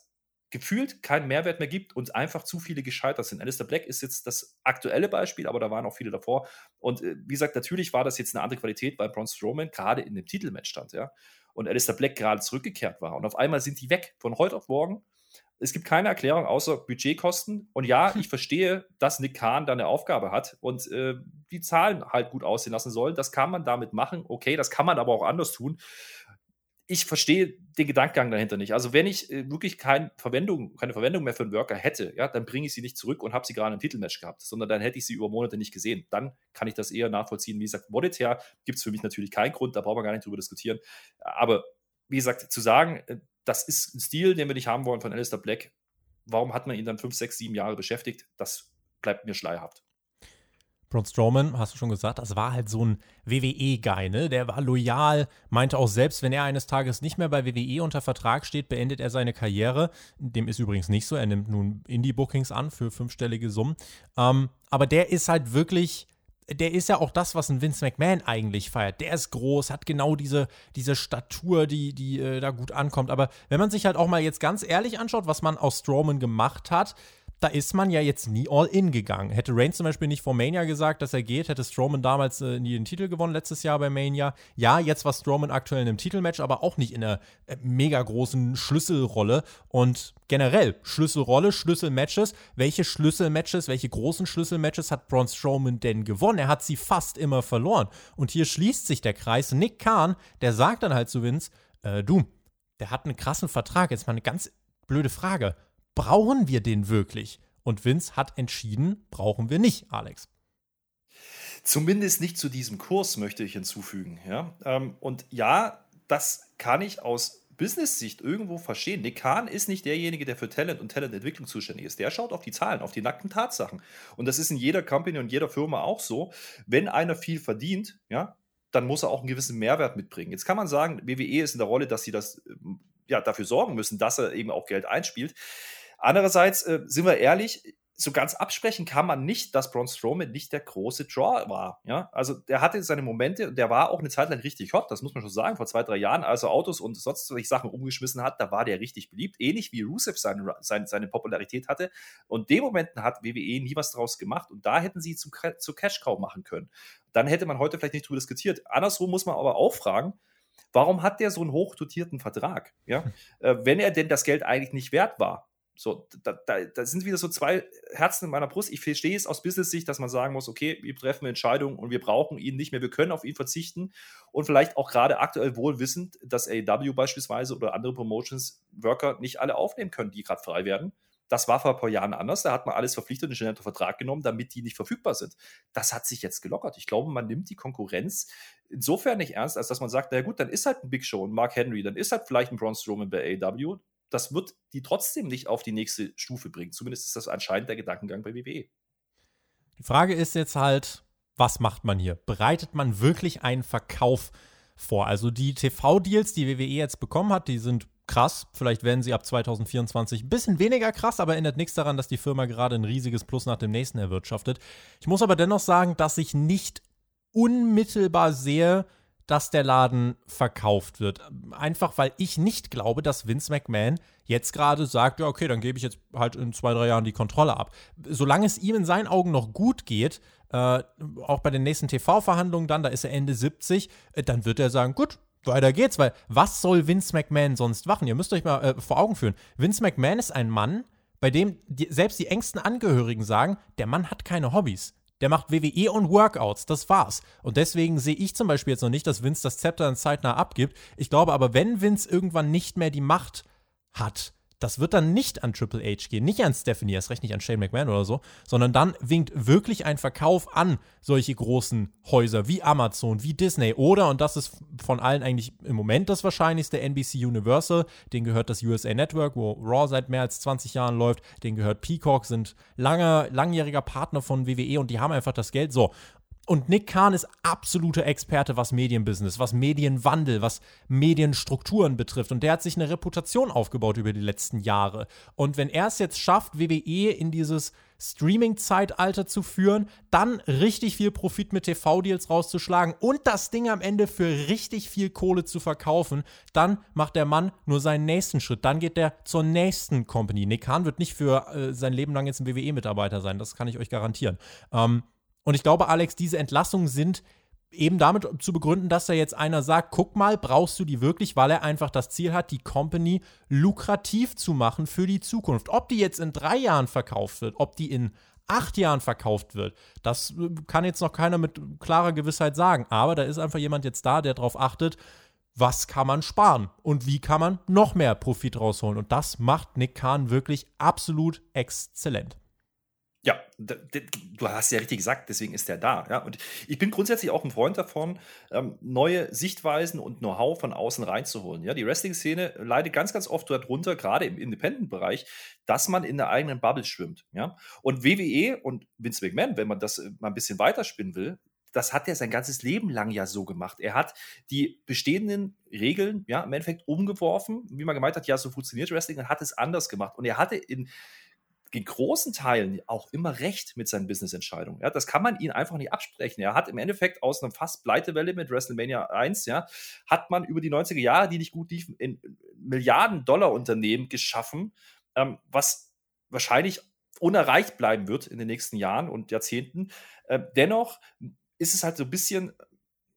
gefühlt keinen Mehrwert mehr gibt und einfach zu viele gescheitert sind. Alistair Black ist jetzt das aktuelle Beispiel, aber da waren auch viele davor. Und äh, wie gesagt, natürlich war das jetzt eine andere Qualität, weil Braun Strowman gerade in dem Titelmatch stand, ja. Und Alistair Black gerade zurückgekehrt war. Und auf einmal sind die weg, von heute auf morgen. Es gibt keine Erklärung außer Budgetkosten. Und ja, ich verstehe, dass Nick Kahn da eine Aufgabe hat und äh, die Zahlen halt gut aussehen lassen soll. Das kann man damit machen. Okay, das kann man aber auch anders tun ich verstehe den Gedankengang dahinter nicht. Also wenn ich äh, wirklich kein Verwendung, keine Verwendung mehr für einen Worker hätte, ja, dann bringe ich sie nicht zurück und habe sie gerade im Titelmatch gehabt, sondern dann hätte ich sie über Monate nicht gesehen. Dann kann ich das eher nachvollziehen. Wie gesagt, monetär gibt es für mich natürlich keinen Grund, da brauchen wir gar nicht drüber diskutieren. Aber wie gesagt, zu sagen, äh, das ist ein Stil, den wir nicht haben wollen von Alistair Black, warum hat man ihn dann fünf, sechs, sieben Jahre beschäftigt, das bleibt mir schleierhaft. Braun Strowman, hast du schon gesagt, das war halt so ein WWE-Guy, ne? Der war loyal, meinte auch selbst, wenn er eines Tages nicht mehr bei WWE unter Vertrag steht, beendet er seine Karriere. Dem ist übrigens nicht so. Er nimmt nun Indie-Bookings an für fünfstellige Summen. Ähm, aber der ist halt wirklich der ist ja auch das, was ein Vince McMahon eigentlich feiert. Der ist groß, hat genau diese, diese Statur, die, die äh, da gut ankommt. Aber wenn man sich halt auch mal jetzt ganz ehrlich anschaut, was man aus Strowman gemacht hat, da ist man ja jetzt nie all in gegangen. Hätte Reigns zum Beispiel nicht vor Mania gesagt, dass er geht, hätte Strowman damals äh, nie den Titel gewonnen, letztes Jahr bei Mania. Ja, jetzt war Strowman aktuell in einem Titelmatch, aber auch nicht in einer äh, mega großen Schlüsselrolle. Und generell, Schlüsselrolle, Schlüsselmatches. Welche Schlüsselmatches, welche großen Schlüsselmatches hat Braun Strowman denn gewonnen? Er hat sie fast immer verloren. Und hier schließt sich der Kreis. Nick Kahn, der sagt dann halt zu Vince, äh, du, der hat einen krassen Vertrag. Jetzt mal eine ganz blöde Frage brauchen wir den wirklich? Und Vince hat entschieden, brauchen wir nicht, Alex. Zumindest nicht zu diesem Kurs, möchte ich hinzufügen. Ja? Ähm, und ja, das kann ich aus Business-Sicht irgendwo verstehen. Nick Kahn ist nicht derjenige, der für Talent und Talententwicklung zuständig ist. Der schaut auf die Zahlen, auf die nackten Tatsachen. Und das ist in jeder Company und jeder Firma auch so. Wenn einer viel verdient, ja, dann muss er auch einen gewissen Mehrwert mitbringen. Jetzt kann man sagen, WWE ist in der Rolle, dass sie das ähm, ja, dafür sorgen müssen, dass er eben auch Geld einspielt. Andererseits äh, sind wir ehrlich, so ganz absprechen kann man nicht, dass Braun Strowman nicht der große Draw war. Ja? Also der hatte seine Momente und der war auch eine Zeit lang richtig hot, das muss man schon sagen, vor zwei, drei Jahren, als er Autos und sonst solche Sachen umgeschmissen hat, da war der richtig beliebt, ähnlich wie Rusev seine, seine, seine Popularität hatte. Und den Momenten hat WWE nie was draus gemacht und da hätten sie zum, zu Cash Cow machen können. Dann hätte man heute vielleicht nicht drüber diskutiert. Andersrum muss man aber auch fragen, warum hat der so einen hochdotierten Vertrag? Ja? Äh, wenn er denn das Geld eigentlich nicht wert war. So, da, da, da, sind wieder so zwei Herzen in meiner Brust. Ich verstehe es aus Business-Sicht, dass man sagen muss, okay, wir treffen Entscheidungen und wir brauchen ihn nicht mehr, wir können auf ihn verzichten und vielleicht auch gerade aktuell wohl wissend, dass AEW beispielsweise oder andere Promotions Worker nicht alle aufnehmen können, die gerade frei werden. Das war vor ein paar Jahren anders. Da hat man alles verpflichtet und schnell unter Vertrag genommen, damit die nicht verfügbar sind. Das hat sich jetzt gelockert. Ich glaube, man nimmt die Konkurrenz insofern nicht ernst, als dass man sagt, na gut, dann ist halt ein Big Show, ein Mark Henry, dann ist halt vielleicht ein Braun Strowman bei AEW das wird die trotzdem nicht auf die nächste Stufe bringen. Zumindest ist das anscheinend der Gedankengang bei WWE. Die Frage ist jetzt halt, was macht man hier? Bereitet man wirklich einen Verkauf vor? Also die TV-Deals, die WWE jetzt bekommen hat, die sind krass. Vielleicht werden sie ab 2024 ein bisschen weniger krass, aber ändert nichts daran, dass die Firma gerade ein riesiges Plus nach dem nächsten erwirtschaftet. Ich muss aber dennoch sagen, dass ich nicht unmittelbar sehe, dass der Laden verkauft wird. Einfach weil ich nicht glaube, dass Vince McMahon jetzt gerade sagt, ja, okay, dann gebe ich jetzt halt in zwei, drei Jahren die Kontrolle ab. Solange es ihm in seinen Augen noch gut geht, äh, auch bei den nächsten TV-Verhandlungen dann, da ist er Ende 70, äh, dann wird er sagen, gut, weiter geht's, weil was soll Vince McMahon sonst machen? Ihr müsst euch mal äh, vor Augen führen. Vince McMahon ist ein Mann, bei dem die, selbst die engsten Angehörigen sagen, der Mann hat keine Hobbys Der macht WWE und Workouts, das war's. Und deswegen sehe ich zum Beispiel jetzt noch nicht, dass Vince das Zepter in zeitnah abgibt. Ich glaube aber, wenn Vince irgendwann nicht mehr die Macht hat, das wird dann nicht an Triple H gehen, nicht an Stephanie, erst recht nicht an Shane McMahon oder so, sondern dann winkt wirklich ein Verkauf an solche großen Häuser wie Amazon, wie Disney oder, und das ist von allen eigentlich im Moment das wahrscheinlichste, NBC Universal, den gehört das USA Network, wo Raw seit mehr als 20 Jahren läuft, den gehört Peacock, sind lange, langjähriger Partner von WWE und die haben einfach das Geld. So, und Nick Kahn ist absoluter Experte, was Medienbusiness, was Medienwandel, was Medienstrukturen betrifft. Und der hat sich eine Reputation aufgebaut über die letzten Jahre. Und wenn er es jetzt schafft, WWE in dieses Streaming-Zeitalter zu führen, dann richtig viel Profit mit TV-Deals rauszuschlagen und das Ding am Ende für richtig viel Kohle zu verkaufen, dann macht der Mann nur seinen nächsten Schritt. Dann geht er zur nächsten Company. Nick Kahn wird nicht für äh, sein Leben lang jetzt ein WWE-Mitarbeiter sein, das kann ich euch garantieren. Ähm, und ich glaube, Alex, diese Entlassungen sind eben damit zu begründen, dass da jetzt einer sagt, guck mal, brauchst du die wirklich, weil er einfach das Ziel hat, die Company lukrativ zu machen für die Zukunft. Ob die jetzt in drei Jahren verkauft wird, ob die in acht Jahren verkauft wird, das äh, kann jetzt noch keiner mit klarer Gewissheit sagen. Aber da ist einfach jemand jetzt da, der darauf achtet, was kann man sparen und wie kann man noch mehr Profit rausholen. Und das macht Nick Kahn wirklich absolut exzellent. Ja, du hast ja richtig gesagt, deswegen ist er da. Ja? Und ich bin grundsätzlich auch ein Freund davon, ähm, neue Sichtweisen und Know-how von außen reinzuholen. Ja? Die Wrestling-Szene leidet ganz, ganz oft darunter, gerade im Independent-Bereich, dass man in der eigenen Bubble schwimmt. Ja? Und WWE und Vince McMahon, wenn man das äh, mal ein bisschen weiterspinnen will, das hat er sein ganzes Leben lang ja so gemacht. Er hat die bestehenden Regeln ja im Endeffekt umgeworfen, wie man gemeint hat, ja, so funktioniert Wrestling, und hat es anders gemacht. Und er hatte in in großen Teilen auch immer recht mit seinen Business-Entscheidungen. Ja, das kann man ihn einfach nicht absprechen. Er hat im Endeffekt aus einer fast Pleitewelle mit WrestleMania 1, ja, hat man über die 90er Jahre, die nicht gut liefen, in Milliarden-Dollar-Unternehmen geschaffen, ähm, was wahrscheinlich unerreicht bleiben wird in den nächsten Jahren und Jahrzehnten. Äh, dennoch ist es halt so ein bisschen,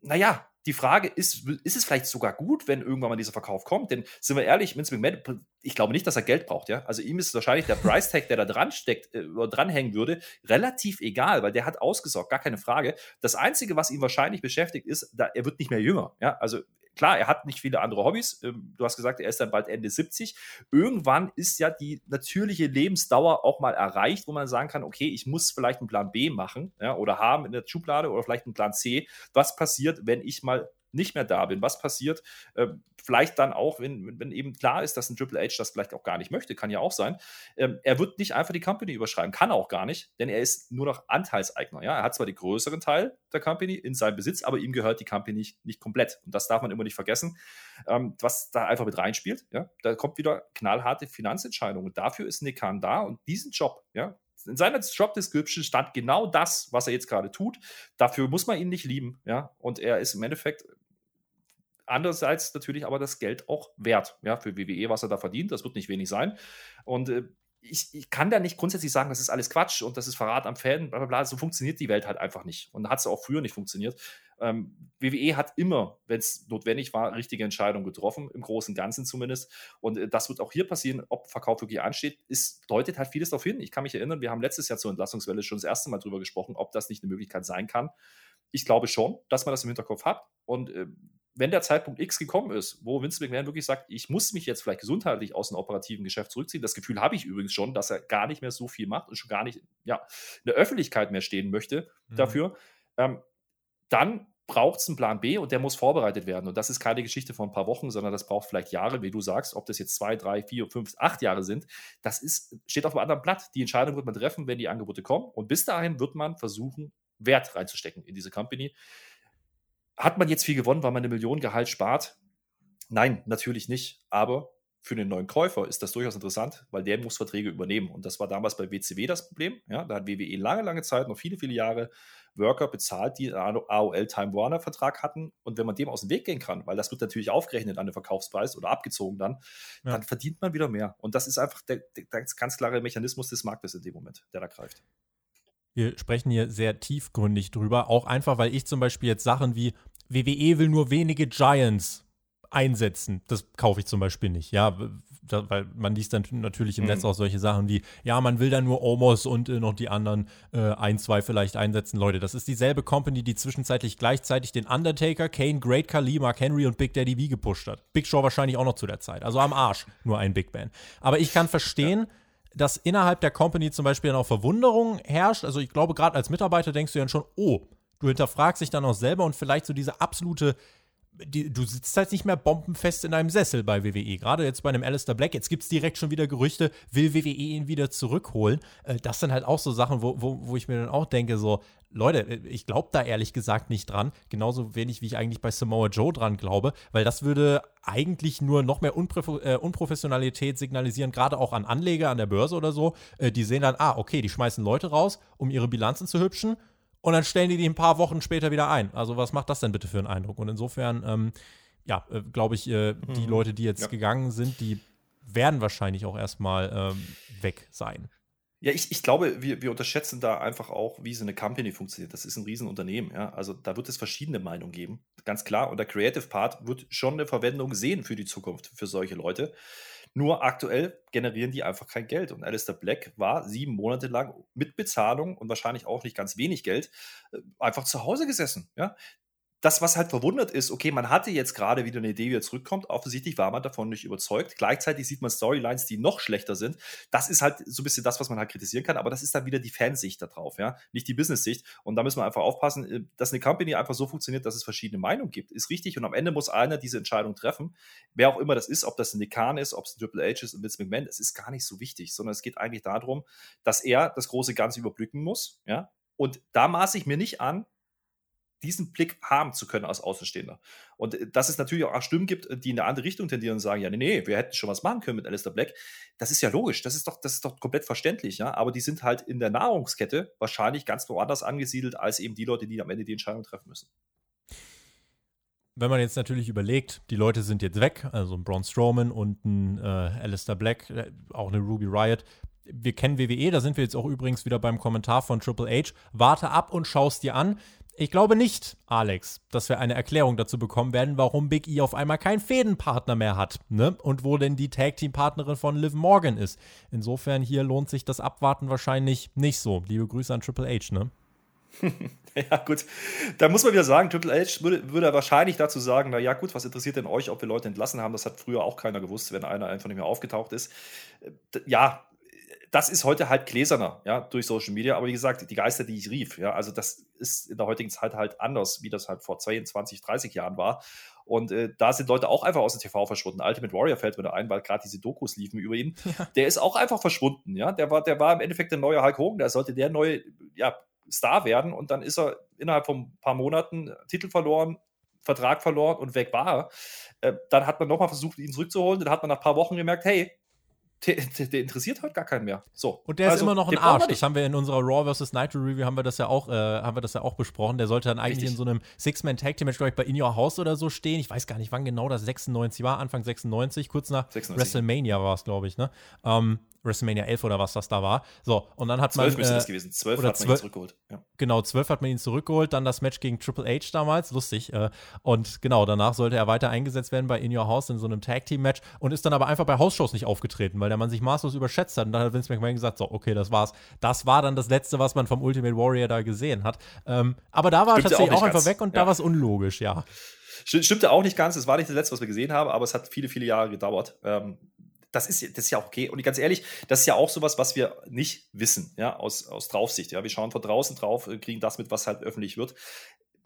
naja, die Frage ist, ist es vielleicht sogar gut, wenn irgendwann mal dieser Verkauf kommt? Denn sind wir ehrlich, Vince McMahon, ich glaube nicht, dass er Geld braucht, ja. Also ihm ist wahrscheinlich der Price Tag, der da dran steckt, äh, dranhängen würde, relativ egal, weil der hat ausgesorgt, gar keine Frage. Das Einzige, was ihn wahrscheinlich beschäftigt, ist, da, er wird nicht mehr jünger, ja. Also klar, er hat nicht viele andere Hobbys. Ähm, du hast gesagt, er ist dann bald Ende 70. Irgendwann ist ja die natürliche Lebensdauer auch mal erreicht, wo man sagen kann, okay, ich muss vielleicht einen Plan B machen ja, oder haben in der Schublade oder vielleicht einen Plan C. Was passiert, wenn ich mal nicht mehr da bin? Was passiert? Äh, vielleicht dann auch, wenn, wenn eben klar ist, dass ein Triple H das vielleicht auch gar nicht möchte, kann ja auch sein. Ähm, er wird nicht einfach die Company überschreiben, kann auch gar nicht, denn er ist nur noch Anteilseigner. Ja? Er hat zwar den größeren Teil der Company in seinem Besitz, aber ihm gehört die Company nicht, nicht komplett. Und das darf man immer nicht vergessen, ähm, was da einfach mit reinspielt. Ja? Da kommt wieder knallharte Finanzentscheidungen. Dafür ist Nick Khan da und diesen Job, ja, in seiner Job Description stand genau das, was er jetzt gerade tut. Dafür muss man ihn nicht lieben, ja. Und er ist im Endeffekt andererseits natürlich aber das Geld auch wert, ja, für WWE, was er da verdient. Das wird nicht wenig sein. Und äh, ich, ich, kann da nicht grundsätzlich sagen, das ist alles Quatsch und das ist Verrat am Fan, bla bla bla. So funktioniert die Welt halt einfach nicht. Und hat es auch früher nicht funktioniert. Ähm, WWE hat immer, wenn es notwendig war, richtige Entscheidungen getroffen, im Großen und Ganzen zumindest. Und äh, das wird auch hier passieren, ob Verkauf wirklich ansteht, ist, deutet halt vieles darauf hin. Ich kann mich erinnern, wir haben letztes Jahr zur Entlassungswelle schon das erste Mal drüber gesprochen, ob das nicht eine Möglichkeit sein kann. Ich glaube schon, dass man das im Hinterkopf hat. Und äh, wenn der Zeitpunkt X gekommen ist, wo Vince McMahon wirklich sagt, ich muss mich jetzt vielleicht gesundheitlich aus dem operativen Geschäft zurückziehen, das Gefühl habe ich übrigens schon, dass er gar nicht mehr so viel macht und schon gar nicht ja, in der Öffentlichkeit mehr stehen möchte mhm. dafür, ähm, dann braucht es einen Plan B und der muss vorbereitet werden. Und das ist keine Geschichte von ein paar Wochen, sondern das braucht vielleicht Jahre, wie du sagst, ob das jetzt zwei, drei, vier, fünf, acht Jahre sind. Das ist, steht auf einem anderen Blatt. Die Entscheidung wird man treffen, wenn die Angebote kommen. Und bis dahin wird man versuchen, Wert reinzustecken in diese Company. Hat man jetzt viel gewonnen, weil man eine Million Gehalt spart? Nein, natürlich nicht. Aber für den neuen Käufer ist das durchaus interessant, weil der muss Verträge übernehmen. Und das war damals bei WCW das Problem. Ja, da hat WWE lange, lange Zeit, noch viele, viele Jahre Worker bezahlt, die einen AOL Time Warner Vertrag hatten. Und wenn man dem aus dem Weg gehen kann, weil das wird natürlich aufgerechnet an den Verkaufspreis oder abgezogen dann, ja. dann verdient man wieder mehr. Und das ist einfach der, der, der ganz klare Mechanismus des Marktes in dem Moment, der da greift. Wir sprechen hier sehr tiefgründig drüber, auch einfach, weil ich zum Beispiel jetzt Sachen wie WWE will nur wenige Giants einsetzen. Das kaufe ich zum Beispiel nicht, ja, da, weil man liest dann natürlich im mhm. Netz auch solche Sachen wie, ja, man will dann nur Omos und äh, noch die anderen äh, ein, zwei vielleicht einsetzen. Leute, das ist dieselbe Company, die zwischenzeitlich gleichzeitig den Undertaker, Kane, Great Khali, Mark Henry und Big Daddy V gepusht hat. Big Show wahrscheinlich auch noch zu der Zeit. Also am Arsch, nur ein Big Band. Aber ich kann verstehen, ja dass innerhalb der Company zum Beispiel dann auch Verwunderung herrscht. Also ich glaube, gerade als Mitarbeiter denkst du dann schon, oh, du hinterfragst dich dann auch selber und vielleicht so diese absolute die, du sitzt halt nicht mehr bombenfest in einem Sessel bei WWE. Gerade jetzt bei einem Alistair Black. Jetzt gibt es direkt schon wieder Gerüchte, will WWE ihn wieder zurückholen. Äh, das sind halt auch so Sachen, wo, wo, wo ich mir dann auch denke, so, Leute, äh, ich glaube da ehrlich gesagt nicht dran. Genauso wenig, wie ich eigentlich bei Samoa Joe dran glaube, weil das würde eigentlich nur noch mehr Unpro äh, Unprofessionalität signalisieren, gerade auch an Anleger an der Börse oder so. Äh, die sehen dann, ah, okay, die schmeißen Leute raus, um ihre Bilanzen zu hübschen und dann stellen die die ein paar Wochen später wieder ein. Also was macht das denn bitte für einen Eindruck? Und insofern, ähm, ja, äh, glaube ich, äh, die mhm. Leute, die jetzt ja. gegangen sind, die werden wahrscheinlich auch erstmal ähm, weg sein. Ja, ich, ich glaube, wir, wir unterschätzen da einfach auch, wie so eine Company funktioniert. Das ist ein Riesenunternehmen, ja. Also da wird es verschiedene Meinungen geben. Ganz klar. Und der Creative Part wird schon eine Verwendung sehen für die Zukunft, für solche Leute. Nur aktuell generieren die einfach kein Geld. Und Alistair Black war sieben Monate lang mit Bezahlung und wahrscheinlich auch nicht ganz wenig Geld äh, einfach zu Hause gesessen. Ja? Das, was halt verwundert ist, okay, man hatte jetzt gerade wieder eine Idee, wie er zurückkommt. Offensichtlich war man davon nicht überzeugt. Gleichzeitig sieht man Storylines, die noch schlechter sind. Das ist halt so ein bisschen das, was man halt kritisieren kann. Aber das ist dann wieder die Fansicht da drauf, ja, nicht die Business-Sicht. Und da müssen wir einfach aufpassen, äh, dass eine Company einfach so funktioniert, dass es verschiedene Meinungen gibt. Ist richtig. Und am Ende muss einer diese Entscheidung treffen. Wer auch immer das ist, ob das ein Dekan ist, ob es ein Triple H ist und Vince McMahon, das ist gar nicht so wichtig, sondern es geht eigentlich darum, dass er das große Ganze überblicken muss, ja. Und da maße ich mir nicht an, diesen Blick haben zu können als Außenstehender. Und äh, dass es natürlich auch Stimmen gibt, die in eine andere Richtung tendieren und sagen, ja, nee, nee, wir hätten schon was machen können mit Alistair Black. Das ist ja logisch, das ist doch, das ist doch komplett verständlich, ja. Aber die sind halt in der Nahrungskette wahrscheinlich ganz woanders angesiedelt, als eben die Leute, die am Ende die Entscheidung treffen müssen. Wenn man jetzt natürlich überlegt, die Leute sind jetzt weg, also ein Braun Strowman und ein äh, Alistair Black, äh, auch eine Ruby Riot, wir kennen WWE, da sind wir jetzt auch übrigens wieder beim Kommentar von Triple H. Warte ab und schaust dir an. Ich glaube nicht, Alex, dass wir eine Erklärung dazu bekommen werden, warum Big E auf einmal keinen Fädenpartner mehr hat, ne? Und wo denn die Tag Team Partnerin von Liv Morgan ist. Insofern hier lohnt sich das Abwarten wahrscheinlich nicht so. Liebe Grüße an Triple H, ne? ja, gut. Da muss man wieder sagen, Triple H würde, würde wahrscheinlich dazu sagen, na ja, gut, was interessiert denn euch, ob wir Leute entlassen haben? Das hat früher auch keiner gewusst, wenn einer einfach nicht mehr aufgetaucht ist. Ja, das ist heute halt gläserner, ja, durch Social Media. Aber wie gesagt, die Geister, die ich rief, ja, also das ist in der heutigen Zeit halt anders, wie das halt vor 22, 30 Jahren war. Und äh, da sind Leute auch einfach aus dem TV verschwunden. Ultimate Warrior fällt mir da ein, weil gerade diese Dokus liefen über ihn. Ja. Der ist auch einfach verschwunden, ja. Der war, der war im Endeffekt der neue Hulk Hogan, der sollte der neue, ja, Star werden und dann ist er innerhalb von ein paar Monaten Titel verloren, Vertrag verloren und weg war er. Äh, dann hat man nochmal versucht, ihn zurückzuholen. Dann hat man nach ein paar Wochen gemerkt, hey, der, der, interessiert halt gar keinen mehr. So. Und der also, ist immer noch ein Arsch. Das haben wir in unserer Raw vs. Nitro Review haben wir das ja auch, äh, haben wir das ja auch besprochen. Der sollte dann eigentlich Richtig. in so einem Six-Man Tag Team Match, glaube ich, bei In Your House oder so stehen. Ich weiß gar nicht, wann genau das 96 war, Anfang 96, kurz nach 96. WrestleMania war es, glaube ich. Ne? Ähm, WrestleMania 11 oder was das da war. So, und dann hat 12 man. 12 müsste äh, das gewesen. 12 hat man ihn zurückgeholt. Ja. Genau, 12 hat man ihn zurückgeholt. Dann das Match gegen Triple H damals. Lustig. Äh, und genau, danach sollte er weiter eingesetzt werden bei In Your House in so einem Tag Team Match und ist dann aber einfach bei House-Shows nicht aufgetreten, weil der Mann sich maßlos überschätzt hat. Und dann hat Vince McMahon gesagt: So, okay, das war's. Das war dann das Letzte, was man vom Ultimate Warrior da gesehen hat. Ähm, aber da war er tatsächlich auch, auch einfach weg und ja. da war es unlogisch, ja. Stimmte auch nicht ganz. Es war nicht das Letzte, was wir gesehen haben, aber es hat viele, viele Jahre gedauert. Ähm, das ist, das ist ja auch okay. Und ganz ehrlich, das ist ja auch sowas, was wir nicht wissen, ja, aus, aus Draufsicht. Ja, wir schauen von draußen drauf, äh, kriegen das mit, was halt öffentlich wird.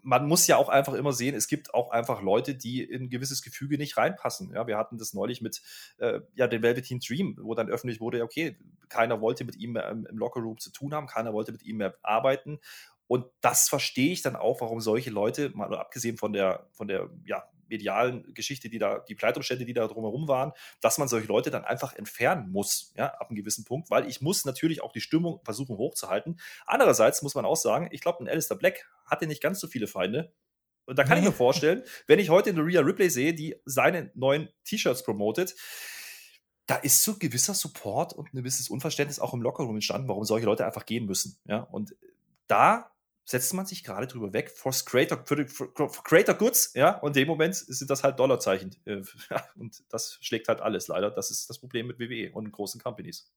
Man muss ja auch einfach immer sehen, es gibt auch einfach Leute, die in ein gewisses Gefüge nicht reinpassen. Ja, wir hatten das neulich mit äh, ja, dem Velveteen Dream, wo dann öffentlich wurde, okay, keiner wollte mit ihm mehr im, im Lockerroom zu tun haben, keiner wollte mit ihm mehr arbeiten. Und das verstehe ich dann auch, warum solche Leute, mal abgesehen von der, von der ja, medialen Geschichte, die da, die Pleitumstände, die da drumherum waren, dass man solche Leute dann einfach entfernen muss, ja, ab einem gewissen Punkt, weil ich muss natürlich auch die Stimmung versuchen hochzuhalten. Andererseits muss man auch sagen, ich glaube, ein Alistair Black hatte nicht ganz so viele Feinde. Und da kann ich mir vorstellen, wenn ich heute eine Rhea Ripley sehe, die seine neuen T-Shirts promotet, da ist so gewisser Support und ein gewisses Unverständnis auch im Lockerroom entstanden, warum solche Leute einfach gehen müssen. Ja, und da setzt man sich gerade drüber weg for Creator, for, for Creator Goods, ja, und in dem Moment sind das halt Dollarzeichen. Äh, und das schlägt halt alles leider. Das ist das Problem mit WWE und großen Companies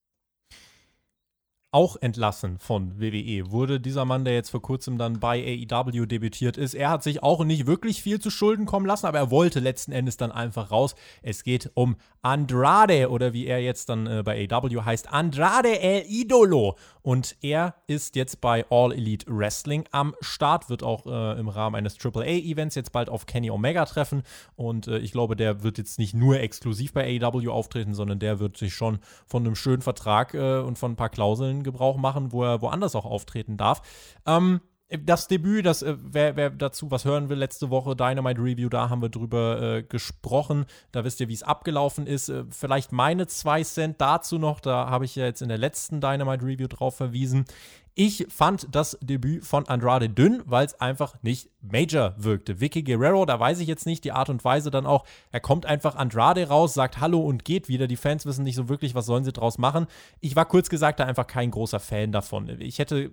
auch entlassen von WWE. Wurde dieser Mann, der jetzt vor kurzem dann bei AEW debütiert ist, er hat sich auch nicht wirklich viel zu Schulden kommen lassen, aber er wollte letzten Endes dann einfach raus. Es geht um Andrade oder wie er jetzt dann äh, bei AEW heißt, Andrade El Idolo. Und er ist jetzt bei All Elite Wrestling am Start, wird auch äh, im Rahmen eines AAA-Events jetzt bald auf Kenny Omega treffen. Und äh, ich glaube, der wird jetzt nicht nur exklusiv bei AEW auftreten, sondern der wird sich schon von einem schönen Vertrag äh, und von ein paar Klauseln Gebrauch machen, wo er woanders auch auftreten darf. Ähm, das Debüt, das, äh, wer, wer, dazu was hören will, letzte Woche Dynamite Review, da haben wir drüber äh, gesprochen. Da wisst ihr, wie es abgelaufen ist. Äh, vielleicht meine zwei Cent dazu noch. Da habe ich ja jetzt in der letzten Dynamite Review drauf verwiesen. Ich fand das Debüt von Andrade dünn, weil es einfach nicht Major wirkte. Vicky Guerrero, da weiß ich jetzt nicht die Art und Weise dann auch. Er kommt einfach Andrade raus, sagt Hallo und geht wieder. Die Fans wissen nicht so wirklich, was sollen sie draus machen. Ich war kurz gesagt da einfach kein großer Fan davon. Ich hätte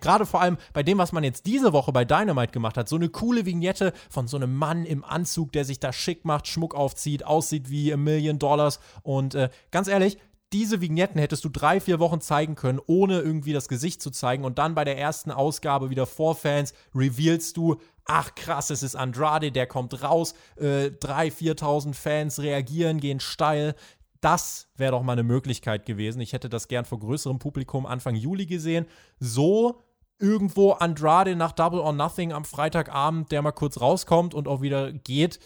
gerade vor allem bei dem, was man jetzt diese Woche bei Dynamite gemacht hat, so eine coole Vignette von so einem Mann im Anzug, der sich da schick macht, Schmuck aufzieht, aussieht wie a Million Dollars. Und äh, ganz ehrlich, diese Vignetten hättest du drei, vier Wochen zeigen können, ohne irgendwie das Gesicht zu zeigen. Und dann bei der ersten Ausgabe wieder vor Fans revealst du, ach krass, es ist Andrade, der kommt raus. Äh, 3.000, 4.000 Fans reagieren, gehen steil. Das wäre doch mal eine Möglichkeit gewesen. Ich hätte das gern vor größerem Publikum Anfang Juli gesehen. So irgendwo Andrade nach Double or Nothing am Freitagabend, der mal kurz rauskommt und auch wieder geht.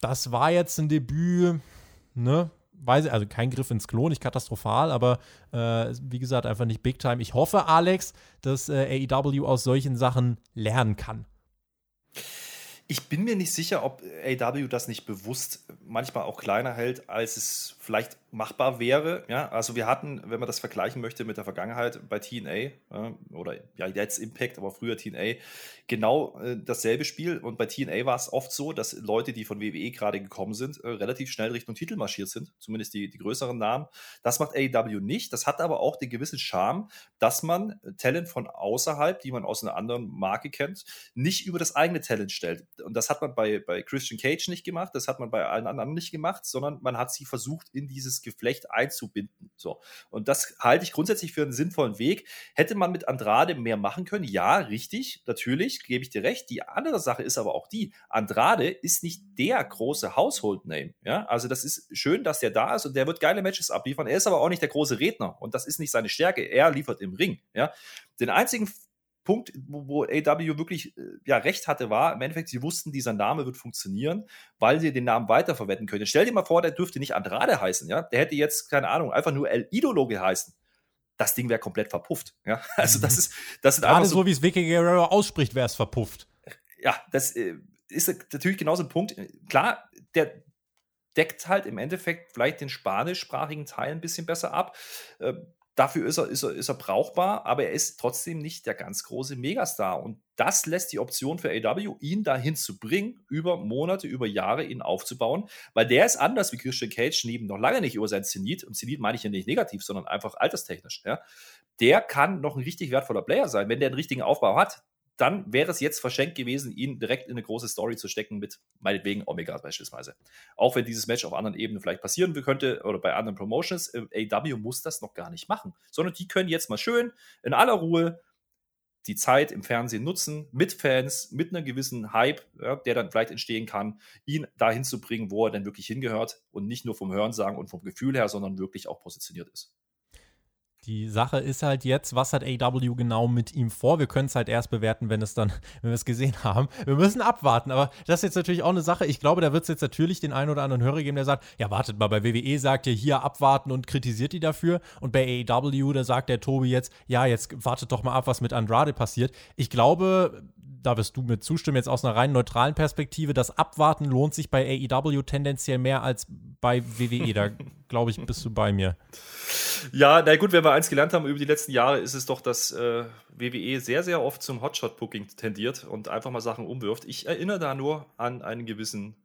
Das war jetzt ein Debüt, ne? Weiß ich, also kein Griff ins Klo, nicht katastrophal, aber äh, wie gesagt, einfach nicht Big Time. Ich hoffe, Alex, dass äh, AEW aus solchen Sachen lernen kann. Ich bin mir nicht sicher, ob AEW das nicht bewusst manchmal auch kleiner hält, als es vielleicht machbar wäre. Ja, also wir hatten, wenn man das vergleichen möchte mit der Vergangenheit bei TNA äh, oder ja jetzt Impact, aber früher TNA, genau äh, dasselbe Spiel. Und bei TNA war es oft so, dass Leute, die von WWE gerade gekommen sind, äh, relativ schnell Richtung Titel marschiert sind, zumindest die, die größeren Namen. Das macht AEW nicht. Das hat aber auch den gewissen Charme, dass man Talent von außerhalb, die man aus einer anderen Marke kennt, nicht über das eigene Talent stellt. Und das hat man bei, bei Christian Cage nicht gemacht, das hat man bei allen anderen nicht gemacht, sondern man hat sie versucht, in dieses Geflecht einzubinden. So. Und das halte ich grundsätzlich für einen sinnvollen Weg. Hätte man mit Andrade mehr machen können? Ja, richtig, natürlich, gebe ich dir recht. Die andere Sache ist aber auch die, Andrade ist nicht der große Household Name. Ja, also das ist schön, dass der da ist und der wird geile Matches abliefern. Er ist aber auch nicht der große Redner und das ist nicht seine Stärke. Er liefert im Ring. Ja, den einzigen Punkt, wo, wo AW wirklich äh, ja recht hatte, war im Endeffekt, sie wussten, dieser Name wird funktionieren, weil sie den Namen weiterverwenden können. Stell dir mal vor, der dürfte nicht Andrade heißen, ja? Der hätte jetzt, keine Ahnung, einfach nur El Idolo geheißen. Das Ding wäre komplett verpufft. Ja? Also das ist, das sind Gerade so, so wie es Vicky Guerrero ausspricht, wäre es verpufft. Ja, das äh, ist natürlich genauso ein Punkt. Klar, der deckt halt im Endeffekt vielleicht den spanischsprachigen Teil ein bisschen besser ab. Dafür ist er, ist, er, ist er brauchbar, aber er ist trotzdem nicht der ganz große Megastar. Und das lässt die Option für AW, ihn dahin zu bringen, über Monate, über Jahre ihn aufzubauen, weil der ist anders wie Christian Cage neben noch lange nicht über sein Zenit. Und Zenit meine ich ja nicht negativ, sondern einfach alterstechnisch. Ja. Der kann noch ein richtig wertvoller Player sein, wenn der einen richtigen Aufbau hat dann wäre es jetzt verschenkt gewesen, ihn direkt in eine große Story zu stecken mit meinetwegen Omega beispielsweise. Auch wenn dieses Match auf anderen Ebenen vielleicht passieren könnte oder bei anderen Promotions, äh, AW muss das noch gar nicht machen, sondern die können jetzt mal schön in aller Ruhe die Zeit im Fernsehen nutzen, mit Fans, mit einem gewissen Hype, ja, der dann vielleicht entstehen kann, ihn dahin zu bringen, wo er denn wirklich hingehört und nicht nur vom Hörensagen und vom Gefühl her, sondern wirklich auch positioniert ist. Die Sache ist halt jetzt, was hat AW genau mit ihm vor? Wir können es halt erst bewerten, wenn es dann, wenn wir es gesehen haben. Wir müssen abwarten, aber das ist jetzt natürlich auch eine Sache. Ich glaube, da wird es jetzt natürlich den einen oder anderen Hörer geben, der sagt, ja, wartet mal, bei WWE sagt ihr hier abwarten und kritisiert die dafür. Und bei AW, da sagt der Tobi jetzt, ja, jetzt wartet doch mal ab, was mit Andrade passiert. Ich glaube, da wirst du mir zustimmen, jetzt aus einer rein neutralen Perspektive, das Abwarten lohnt sich bei AEW tendenziell mehr als bei WWE. Da glaube ich, bist du bei mir. Ja, na gut, wenn wir eins gelernt haben über die letzten Jahre, ist es doch, dass äh, WWE sehr, sehr oft zum Hotshot-Booking tendiert und einfach mal Sachen umwirft. Ich erinnere da nur an einen gewissen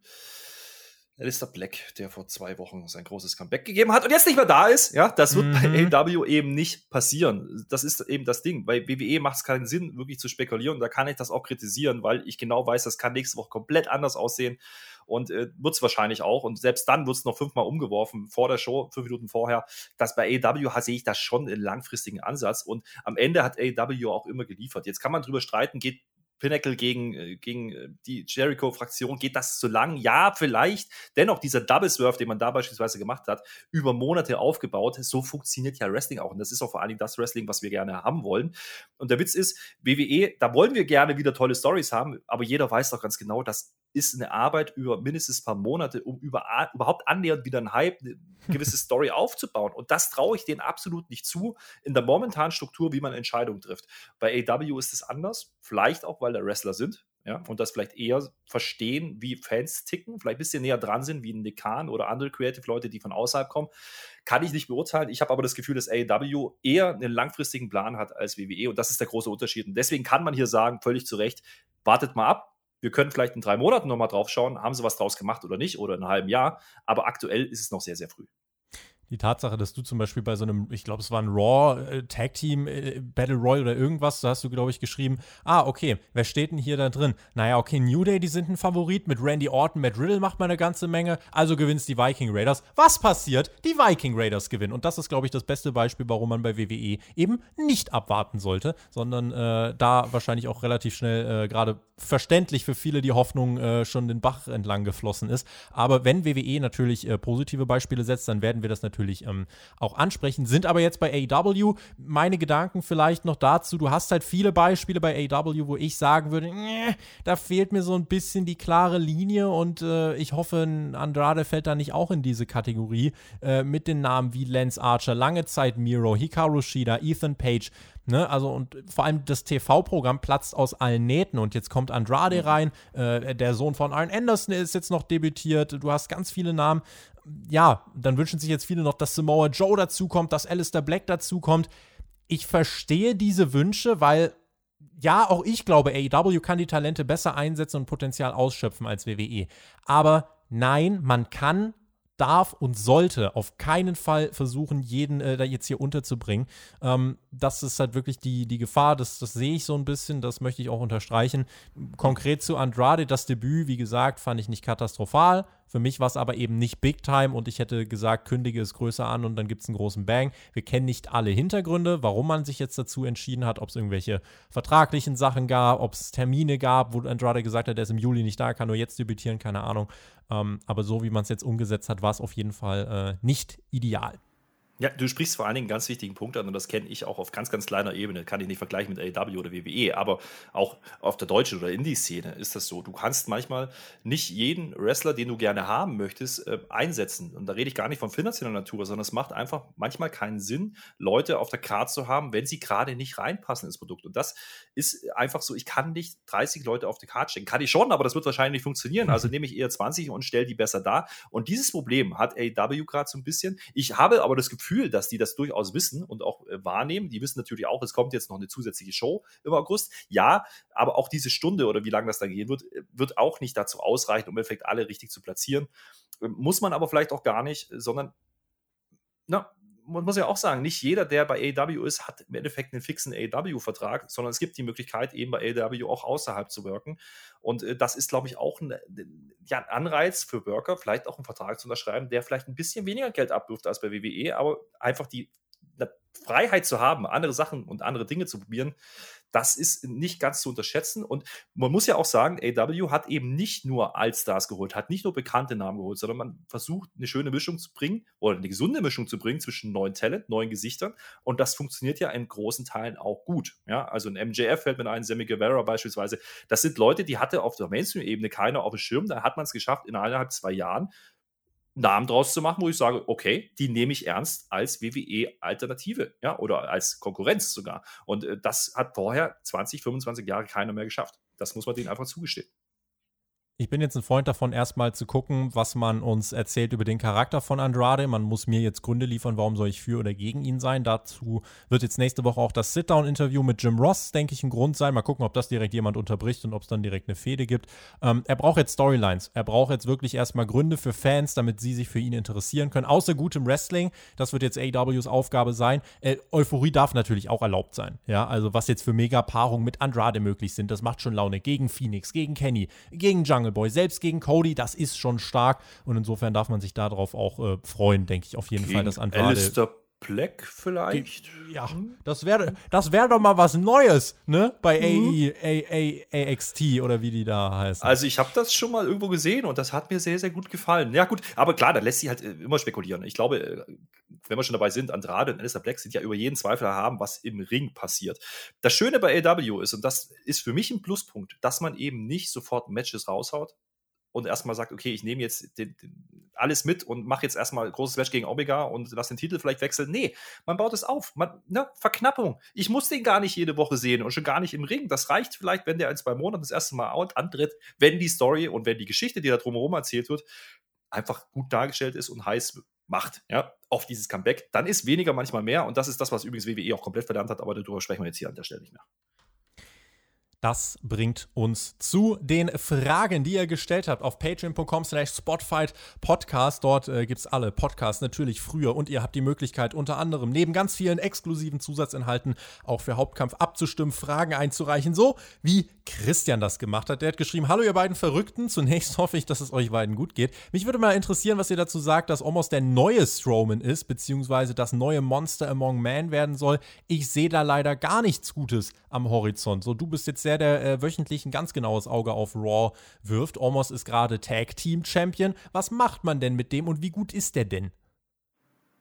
Alistair Black, der vor zwei Wochen sein großes Comeback gegeben hat und jetzt nicht mehr da ist. Ja, das wird mhm. bei AW eben nicht passieren. Das ist eben das Ding. Bei WWE macht es keinen Sinn, wirklich zu spekulieren. Da kann ich das auch kritisieren, weil ich genau weiß, das kann nächste Woche komplett anders aussehen und äh, wird es wahrscheinlich auch. Und selbst dann wird es noch fünfmal umgeworfen vor der Show, fünf Minuten vorher. Das bei AW sehe ich das schon einen langfristigen Ansatz und am Ende hat AW auch immer geliefert. Jetzt kann man drüber streiten, geht Pinnacle gegen, äh, gegen äh, die Jericho-Fraktion, geht das zu lang? Ja, vielleicht. Dennoch, dieser Double Swerve, den man da beispielsweise gemacht hat, über Monate aufgebaut, so funktioniert ja Wrestling auch. Und das ist auch vor allen Dingen das Wrestling, was wir gerne haben wollen. Und der Witz ist, WWE, da wollen wir gerne wieder tolle Stories haben, aber jeder weiß doch ganz genau, das ist eine Arbeit über mindestens ein paar Monate, um über, überhaupt annähernd wieder ein Hype, eine gewisse Story aufzubauen. Und das traue ich denen absolut nicht zu, in der momentanen Struktur, wie man Entscheidungen trifft. Bei AW ist es anders, vielleicht auch, weil da Wrestler sind, ja, und das vielleicht eher verstehen, wie Fans ticken, vielleicht ein bisschen näher dran sind, wie ein Nikan oder andere Creative-Leute, die von außerhalb kommen, kann ich nicht beurteilen. Ich habe aber das Gefühl, dass AEW eher einen langfristigen Plan hat als WWE und das ist der große Unterschied. Und deswegen kann man hier sagen, völlig zu Recht, wartet mal ab, wir können vielleicht in drei Monaten nochmal drauf schauen, haben sie was draus gemacht oder nicht, oder in einem halben Jahr. Aber aktuell ist es noch sehr, sehr früh die Tatsache, dass du zum Beispiel bei so einem, ich glaube, es war ein Raw äh, Tag Team äh, Battle Royal oder irgendwas, da hast du, glaube ich, geschrieben, ah, okay, wer steht denn hier da drin? Naja, okay, New Day, die sind ein Favorit, mit Randy Orton, Matt Riddle macht man eine ganze Menge, also gewinnt die Viking Raiders. Was passiert? Die Viking Raiders gewinnen. Und das ist, glaube ich, das beste Beispiel, warum man bei WWE eben nicht abwarten sollte, sondern äh, da wahrscheinlich auch relativ schnell, äh, gerade verständlich für viele, die Hoffnung schon den Bach entlang geflossen ist. Aber wenn WWE natürlich positive Beispiele setzt, dann werden wir das natürlich natürlich ähm, auch ansprechen, sind aber jetzt bei AEW. Meine Gedanken vielleicht noch dazu, du hast halt viele Beispiele bei AEW, wo ich sagen würde, da fehlt mir so ein bisschen die klare Linie und äh, ich hoffe, Andrade fällt da nicht auch in diese Kategorie äh, mit den Namen wie Lance Archer, lange Zeit Miro, Hikaru Shida, Ethan Page, Ne, also und vor allem das TV-Programm platzt aus allen Nähten und jetzt kommt Andrade mhm. rein, äh, der Sohn von Arn Anderson ist jetzt noch debütiert, du hast ganz viele Namen ja, dann wünschen sich jetzt viele noch, dass Samoa Joe dazukommt, dass Alistair Black dazukommt. Ich verstehe diese Wünsche, weil ja, auch ich glaube, AEW kann die Talente besser einsetzen und Potenzial ausschöpfen als WWE. Aber nein, man kann darf und sollte auf keinen Fall versuchen, jeden äh, da jetzt hier unterzubringen. Ähm, das ist halt wirklich die, die Gefahr, das, das sehe ich so ein bisschen, das möchte ich auch unterstreichen. Konkret zu Andrade, das Debüt, wie gesagt, fand ich nicht katastrophal. Für mich war es aber eben nicht Big Time und ich hätte gesagt, kündige es größer an und dann gibt es einen großen Bang. Wir kennen nicht alle Hintergründe, warum man sich jetzt dazu entschieden hat, ob es irgendwelche vertraglichen Sachen gab, ob es Termine gab, wo Andrade gesagt hat, er ist im Juli nicht da, kann nur jetzt debütieren, keine Ahnung. Ähm, aber so wie man es jetzt umgesetzt hat, war es auf jeden Fall äh, nicht ideal. Ja, du sprichst vor allen Dingen einen ganz wichtigen Punkt an und das kenne ich auch auf ganz, ganz kleiner Ebene. Kann ich nicht vergleichen mit AEW oder WWE, aber auch auf der deutschen oder Indie-Szene ist das so. Du kannst manchmal nicht jeden Wrestler, den du gerne haben möchtest, äh, einsetzen. Und da rede ich gar nicht von finanzieller Natur, sondern es macht einfach manchmal keinen Sinn, Leute auf der Karte zu haben, wenn sie gerade nicht reinpassen ins Produkt. Und das ist einfach so, ich kann nicht 30 Leute auf die Karte stecken. Kann ich schon, aber das wird wahrscheinlich nicht funktionieren. Also nehme ich eher 20 und stelle die besser da. Und dieses Problem hat AEW gerade so ein bisschen. Ich habe aber das Gefühl, Gefühl, dass die das durchaus wissen und auch äh, wahrnehmen. Die wissen natürlich auch, es kommt jetzt noch eine zusätzliche Show im August. Ja, aber auch diese Stunde oder wie lange das da gehen wird, äh, wird auch nicht dazu ausreichen, um im alle richtig zu platzieren. Ähm, muss man aber vielleicht auch gar nicht, sondern na, man muss ja auch sagen, nicht jeder, der bei AEW ist, hat im Endeffekt einen fixen AEW-Vertrag, sondern es gibt die Möglichkeit, eben bei AEW auch außerhalb zu wirken. Und äh, das ist, glaube ich, auch ein, ja, ein Anreiz für Worker, vielleicht auch einen Vertrag zu unterschreiben, der vielleicht ein bisschen weniger Geld abwirft als bei WWE, aber einfach die Freiheit zu haben, andere Sachen und andere Dinge zu probieren, das ist nicht ganz zu unterschätzen. Und man muss ja auch sagen, AW hat eben nicht nur Allstars geholt, hat nicht nur bekannte Namen geholt, sondern man versucht, eine schöne Mischung zu bringen oder eine gesunde Mischung zu bringen zwischen neuen Talent, neuen Gesichtern. Und das funktioniert ja in großen Teilen auch gut. Ja, also ein MJF fällt mit einem Sammy Guevara beispielsweise. Das sind Leute, die hatte auf der Mainstream-Ebene keiner auf dem Schirm. Da hat man es geschafft, innerhalb zwei Jahren Namen draus zu machen, wo ich sage, okay, die nehme ich ernst als WWE-Alternative, ja, oder als Konkurrenz sogar. Und äh, das hat vorher 20, 25 Jahre keiner mehr geschafft. Das muss man denen einfach zugestehen. Ich bin jetzt ein Freund davon, erstmal zu gucken, was man uns erzählt über den Charakter von Andrade. Man muss mir jetzt Gründe liefern, warum soll ich für oder gegen ihn sein. Dazu wird jetzt nächste Woche auch das Sit-Down-Interview mit Jim Ross, denke ich, ein Grund sein. Mal gucken, ob das direkt jemand unterbricht und ob es dann direkt eine Fehde gibt. Ähm, er braucht jetzt Storylines. Er braucht jetzt wirklich erstmal Gründe für Fans, damit sie sich für ihn interessieren können. Außer gutem Wrestling. Das wird jetzt AWs Aufgabe sein. Äh, Euphorie darf natürlich auch erlaubt sein. Ja, also was jetzt für Mega-Paarungen mit Andrade möglich sind, das macht schon Laune. Gegen Phoenix, gegen Kenny, gegen Jungle Jungle Boy, selbst gegen Cody, das ist schon stark. Und insofern darf man sich darauf auch äh, freuen, denke ich auf jeden gegen Fall, dass Andrade. Alistair Black vielleicht? Ja, das wäre das wär doch mal was Neues, ne? Bei mhm. AE, AXT oder wie die da heißen. Also ich habe das schon mal irgendwo gesehen und das hat mir sehr, sehr gut gefallen. Ja gut, aber klar, da lässt sich halt äh, immer spekulieren. Ich glaube, äh, wenn wir schon dabei sind, Andrade und Alistair Black sind ja über jeden Zweifel haben, was im Ring passiert. Das Schöne bei AW ist, und das ist für mich ein Pluspunkt, dass man eben nicht sofort Matches raushaut, und erstmal sagt, okay, ich nehme jetzt den, den, alles mit und mache jetzt erstmal großes Match gegen Omega und lass den Titel vielleicht wechseln. Nee, man baut es auf. Man, ne, Verknappung. Ich muss den gar nicht jede Woche sehen und schon gar nicht im Ring. Das reicht vielleicht, wenn der in zwei Monaten das erste Mal antritt, wenn die Story und wenn die Geschichte, die da drumherum erzählt wird, einfach gut dargestellt ist und heiß macht, ja, auf dieses Comeback. Dann ist weniger manchmal mehr und das ist das, was übrigens WWE auch komplett verdammt hat, aber darüber sprechen wir jetzt hier an der Stelle nicht mehr. Das bringt uns zu den Fragen, die ihr gestellt habt auf patreon.com slash spotfight podcast. Dort äh, gibt es alle Podcasts natürlich früher und ihr habt die Möglichkeit unter anderem neben ganz vielen exklusiven Zusatzinhalten auch für Hauptkampf abzustimmen, Fragen einzureichen, so wie Christian das gemacht hat. Der hat geschrieben, hallo ihr beiden Verrückten, zunächst hoffe ich, dass es euch beiden gut geht. Mich würde mal interessieren, was ihr dazu sagt, dass Omos der neue Strowman ist, beziehungsweise das neue Monster Among Men werden soll. Ich sehe da leider gar nichts Gutes am Horizont. So, du bist jetzt sehr der, der äh, wöchentlich ein ganz genaues Auge auf Raw wirft. Omos ist gerade Tag Team Champion. Was macht man denn mit dem und wie gut ist der denn?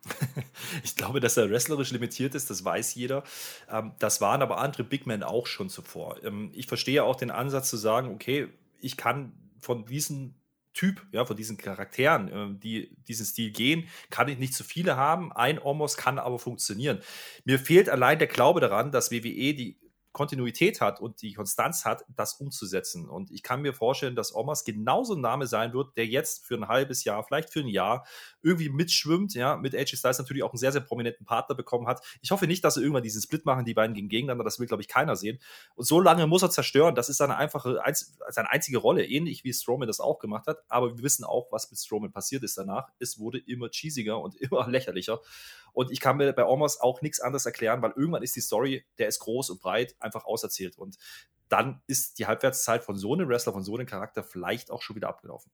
ich glaube, dass er wrestlerisch limitiert ist, das weiß jeder. Ähm, das waren aber andere Big Men auch schon zuvor. Ähm, ich verstehe auch den Ansatz zu sagen, okay, ich kann von diesem Typ, ja, von diesen Charakteren, äh, die diesen Stil gehen, kann ich nicht zu viele haben. Ein Omos kann aber funktionieren. Mir fehlt allein der Glaube daran, dass WWE die Kontinuität hat und die Konstanz hat, das umzusetzen. Und ich kann mir vorstellen, dass Omas genauso ein Name sein wird, der jetzt für ein halbes Jahr, vielleicht für ein Jahr irgendwie mitschwimmt, ja, mit AJ Styles natürlich auch einen sehr, sehr prominenten Partner bekommen hat. Ich hoffe nicht, dass sie irgendwann diesen Split machen, die beiden gegen gegeneinander, das will, glaube ich, keiner sehen. Und so lange muss er zerstören, das ist seine einfache, seine einzige Rolle, ähnlich wie Strowman das auch gemacht hat. Aber wir wissen auch, was mit Strowman passiert ist danach. Es wurde immer cheesiger und immer lächerlicher. Und ich kann mir bei Omos auch nichts anderes erklären, weil irgendwann ist die Story, der ist groß und breit, einfach auserzählt. Und dann ist die Halbwertszeit von so einem Wrestler, von so einem Charakter vielleicht auch schon wieder abgelaufen.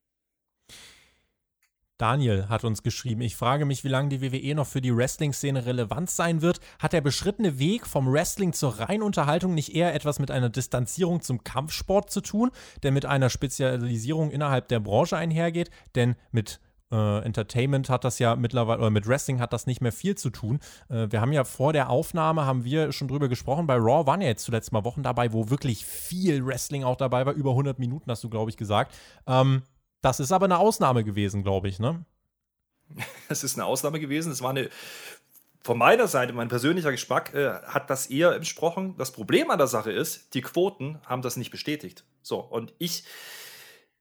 Daniel hat uns geschrieben, ich frage mich, wie lange die WWE noch für die Wrestling-Szene relevant sein wird. Hat der beschrittene Weg vom Wrestling zur reinen Unterhaltung nicht eher etwas mit einer Distanzierung zum Kampfsport zu tun, der mit einer Spezialisierung innerhalb der Branche einhergeht? Denn mit äh, Entertainment hat das ja mittlerweile, oder mit Wrestling hat das nicht mehr viel zu tun. Äh, wir haben ja vor der Aufnahme, haben wir schon drüber gesprochen, bei Raw waren ja jetzt zuletzt mal Wochen dabei, wo wirklich viel Wrestling auch dabei war, über 100 Minuten hast du, glaube ich, gesagt. Ähm, das ist aber eine Ausnahme gewesen, glaube ich, ne? Es ist eine Ausnahme gewesen. Es war eine von meiner Seite, mein persönlicher Geschmack, äh, hat das eher entsprochen. Das Problem an der Sache ist, die Quoten haben das nicht bestätigt. So, und ich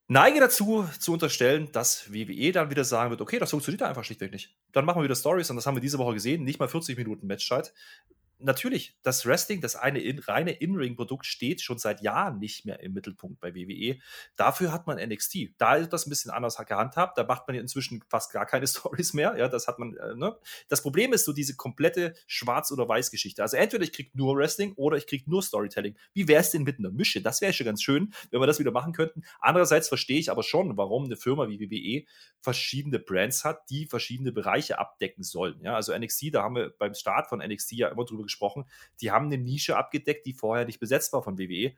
neige dazu, zu unterstellen, dass WWE dann wieder sagen wird, okay, das funktioniert einfach schlichtweg nicht. Dann machen wir wieder Stories und das haben wir diese Woche gesehen, nicht mal 40 Minuten Matchzeit natürlich, das Wrestling, das eine in, reine In-Ring-Produkt steht schon seit Jahren nicht mehr im Mittelpunkt bei WWE. Dafür hat man NXT. Da ist das ein bisschen anders gehandhabt. Da macht man inzwischen fast gar keine Stories mehr. Ja, das hat man, äh, ne? Das Problem ist so diese komplette Schwarz- oder Weiß-Geschichte. Also entweder ich krieg nur Wrestling oder ich krieg nur Storytelling. Wie wäre es denn mit einer Mische? Das wäre schon ganz schön, wenn wir das wieder machen könnten. Andererseits verstehe ich aber schon, warum eine Firma wie WWE verschiedene Brands hat, die verschiedene Bereiche abdecken sollen. Ja, also NXT, da haben wir beim Start von NXT ja immer drüber gesprochen, die haben eine Nische abgedeckt, die vorher nicht besetzt war von WWE.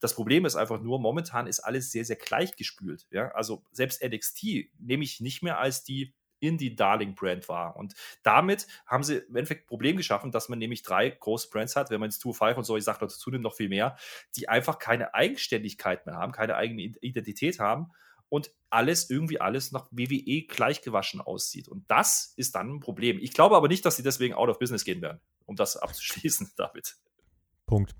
Das Problem ist einfach nur, momentan ist alles sehr, sehr gleichgespült. Ja? Also selbst NXT nehme ich nicht mehr als die Indie-Darling-Brand war. Und damit haben sie im Endeffekt ein Problem geschaffen, dass man nämlich drei große Brands hat, wenn man jetzt 2-5 und so, ich sage dazu noch viel mehr, die einfach keine Eigenständigkeit mehr haben, keine eigene Identität haben und alles irgendwie alles nach WWE gleichgewaschen aussieht. Und das ist dann ein Problem. Ich glaube aber nicht, dass sie deswegen out of business gehen werden um das abzuschließen, David. Punkt.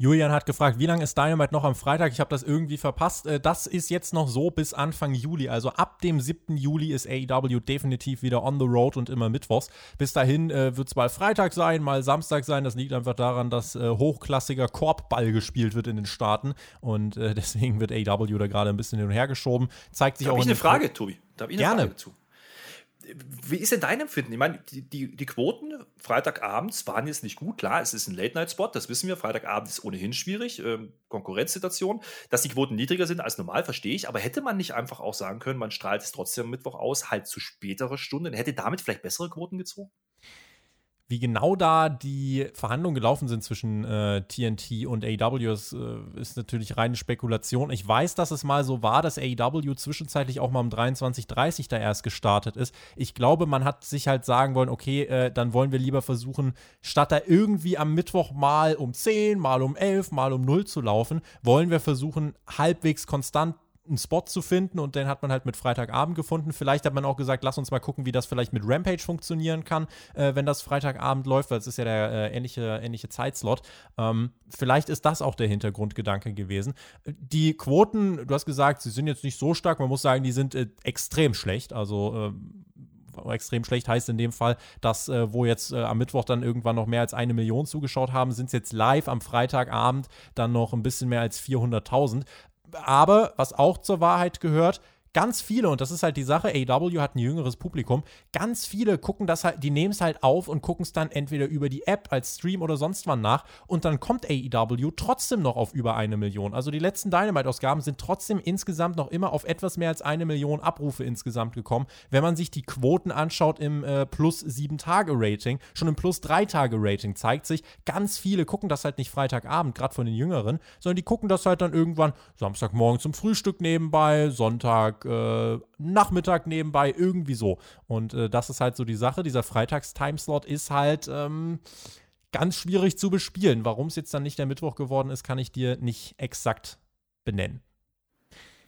Julian hat gefragt, wie lange ist Dynamite noch am Freitag? Ich habe das irgendwie verpasst. Äh, das ist jetzt noch so bis Anfang Juli. Also ab dem 7. Juli ist AEW definitiv wieder on the road und immer mittwochs. Bis dahin äh, wird es mal Freitag sein, mal Samstag sein. Das liegt einfach daran, dass äh, hochklassiger Korbball gespielt wird in den Staaten. Und äh, deswegen wird AEW da gerade ein bisschen hin und her geschoben. Zeigt sich da auch. Habe ich eine Frage, Tobi? Da habe ich eine Gerne. Frage zu wie ist denn dein Empfinden? Ich meine, die, die, die Quoten Freitagabends waren jetzt nicht gut. Klar, es ist ein Late-Night-Spot, das wissen wir. Freitagabend ist ohnehin schwierig, ähm, Konkurrenzsituation. Dass die Quoten niedriger sind als normal, verstehe ich. Aber hätte man nicht einfach auch sagen können, man strahlt es trotzdem Mittwoch aus, halt zu spätere Stunden, hätte damit vielleicht bessere Quoten gezogen? Wie genau da die Verhandlungen gelaufen sind zwischen äh, TNT und AEW, das, äh, ist natürlich reine Spekulation. Ich weiß, dass es mal so war, dass AEW zwischenzeitlich auch mal um 23.30 da erst gestartet ist. Ich glaube, man hat sich halt sagen wollen, okay, äh, dann wollen wir lieber versuchen, statt da irgendwie am Mittwoch mal um 10, mal um 11, mal um 0 zu laufen, wollen wir versuchen, halbwegs konstant einen Spot zu finden und den hat man halt mit Freitagabend gefunden. Vielleicht hat man auch gesagt, lass uns mal gucken, wie das vielleicht mit Rampage funktionieren kann, äh, wenn das Freitagabend läuft, weil es ist ja der äh, ähnliche, ähnliche Zeitslot. Ähm, vielleicht ist das auch der Hintergrundgedanke gewesen. Die Quoten, du hast gesagt, sie sind jetzt nicht so stark, man muss sagen, die sind äh, extrem schlecht. Also äh, extrem schlecht heißt in dem Fall, dass äh, wo jetzt äh, am Mittwoch dann irgendwann noch mehr als eine Million zugeschaut haben, sind es jetzt live am Freitagabend dann noch ein bisschen mehr als 400.000. Aber was auch zur Wahrheit gehört, ganz viele, und das ist halt die Sache, AW hat ein jüngeres Publikum, ganz viele gucken das halt, die nehmen es halt auf und gucken es dann entweder über die App als Stream oder sonst wann nach und dann kommt AEW trotzdem noch auf über eine Million. Also die letzten Dynamite-Ausgaben sind trotzdem insgesamt noch immer auf etwas mehr als eine Million Abrufe insgesamt gekommen. Wenn man sich die Quoten anschaut im äh, plus 7-Tage-Rating, schon im plus 3-Tage-Rating zeigt sich, ganz viele gucken das halt nicht Freitagabend, gerade von den Jüngeren, sondern die gucken das halt dann irgendwann Samstagmorgen zum Frühstück nebenbei, Sonntag äh, Nachmittag nebenbei, irgendwie so. Und äh, das ist halt so die Sache. Dieser Freitags-Timeslot ist halt ähm, ganz schwierig zu bespielen. Warum es jetzt dann nicht der Mittwoch geworden ist, kann ich dir nicht exakt benennen.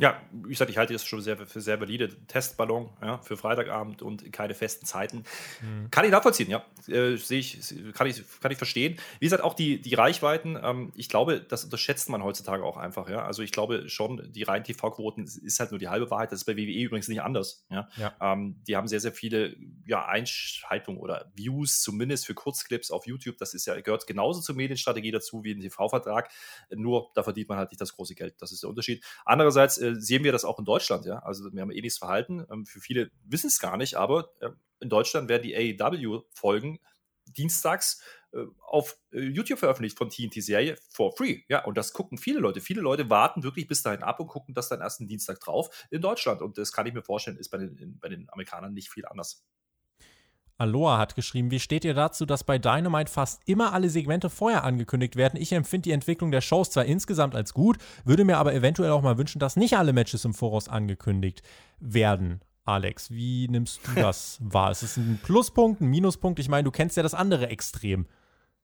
Ja, wie gesagt, ich halte das schon sehr, für sehr valide. Testballon ja, für Freitagabend und keine festen Zeiten. Mhm. Kann ich nachvollziehen, ja. Äh, Sehe ich, kann ich, kann ich verstehen. Wie gesagt, auch die, die Reichweiten, ähm, ich glaube, das unterschätzt man heutzutage auch einfach, ja. Also ich glaube schon, die reinen TV-Quoten ist halt nur die halbe Wahrheit. Das ist bei WWE übrigens nicht anders. Ja. ja. Ähm, die haben sehr, sehr viele ja, Einschaltungen oder Views, zumindest für Kurzclips auf YouTube. Das ist ja, gehört genauso zur Medienstrategie dazu wie ein TV-Vertrag. Nur da verdient man halt nicht das große Geld. Das ist der Unterschied. Andererseits äh, sehen wir das auch in Deutschland, ja. Also wir haben ähnliches Verhalten. Ähm, für viele wissen es gar nicht, aber äh, in Deutschland werden die AEW-Folgen dienstags äh, auf äh, YouTube veröffentlicht von TNT-Serie for free. Ja, und das gucken viele Leute. Viele Leute warten wirklich bis dahin ab und gucken das dann erst einen Dienstag drauf in Deutschland. Und das kann ich mir vorstellen, ist bei den, bei den Amerikanern nicht viel anders. Aloha hat geschrieben, wie steht ihr dazu, dass bei Dynamite fast immer alle Segmente vorher angekündigt werden? Ich empfinde die Entwicklung der Shows zwar insgesamt als gut, würde mir aber eventuell auch mal wünschen, dass nicht alle Matches im Voraus angekündigt werden. Alex, wie nimmst du das wahr? Ist es ein Pluspunkt, ein Minuspunkt? Ich meine, du kennst ja das andere Extrem.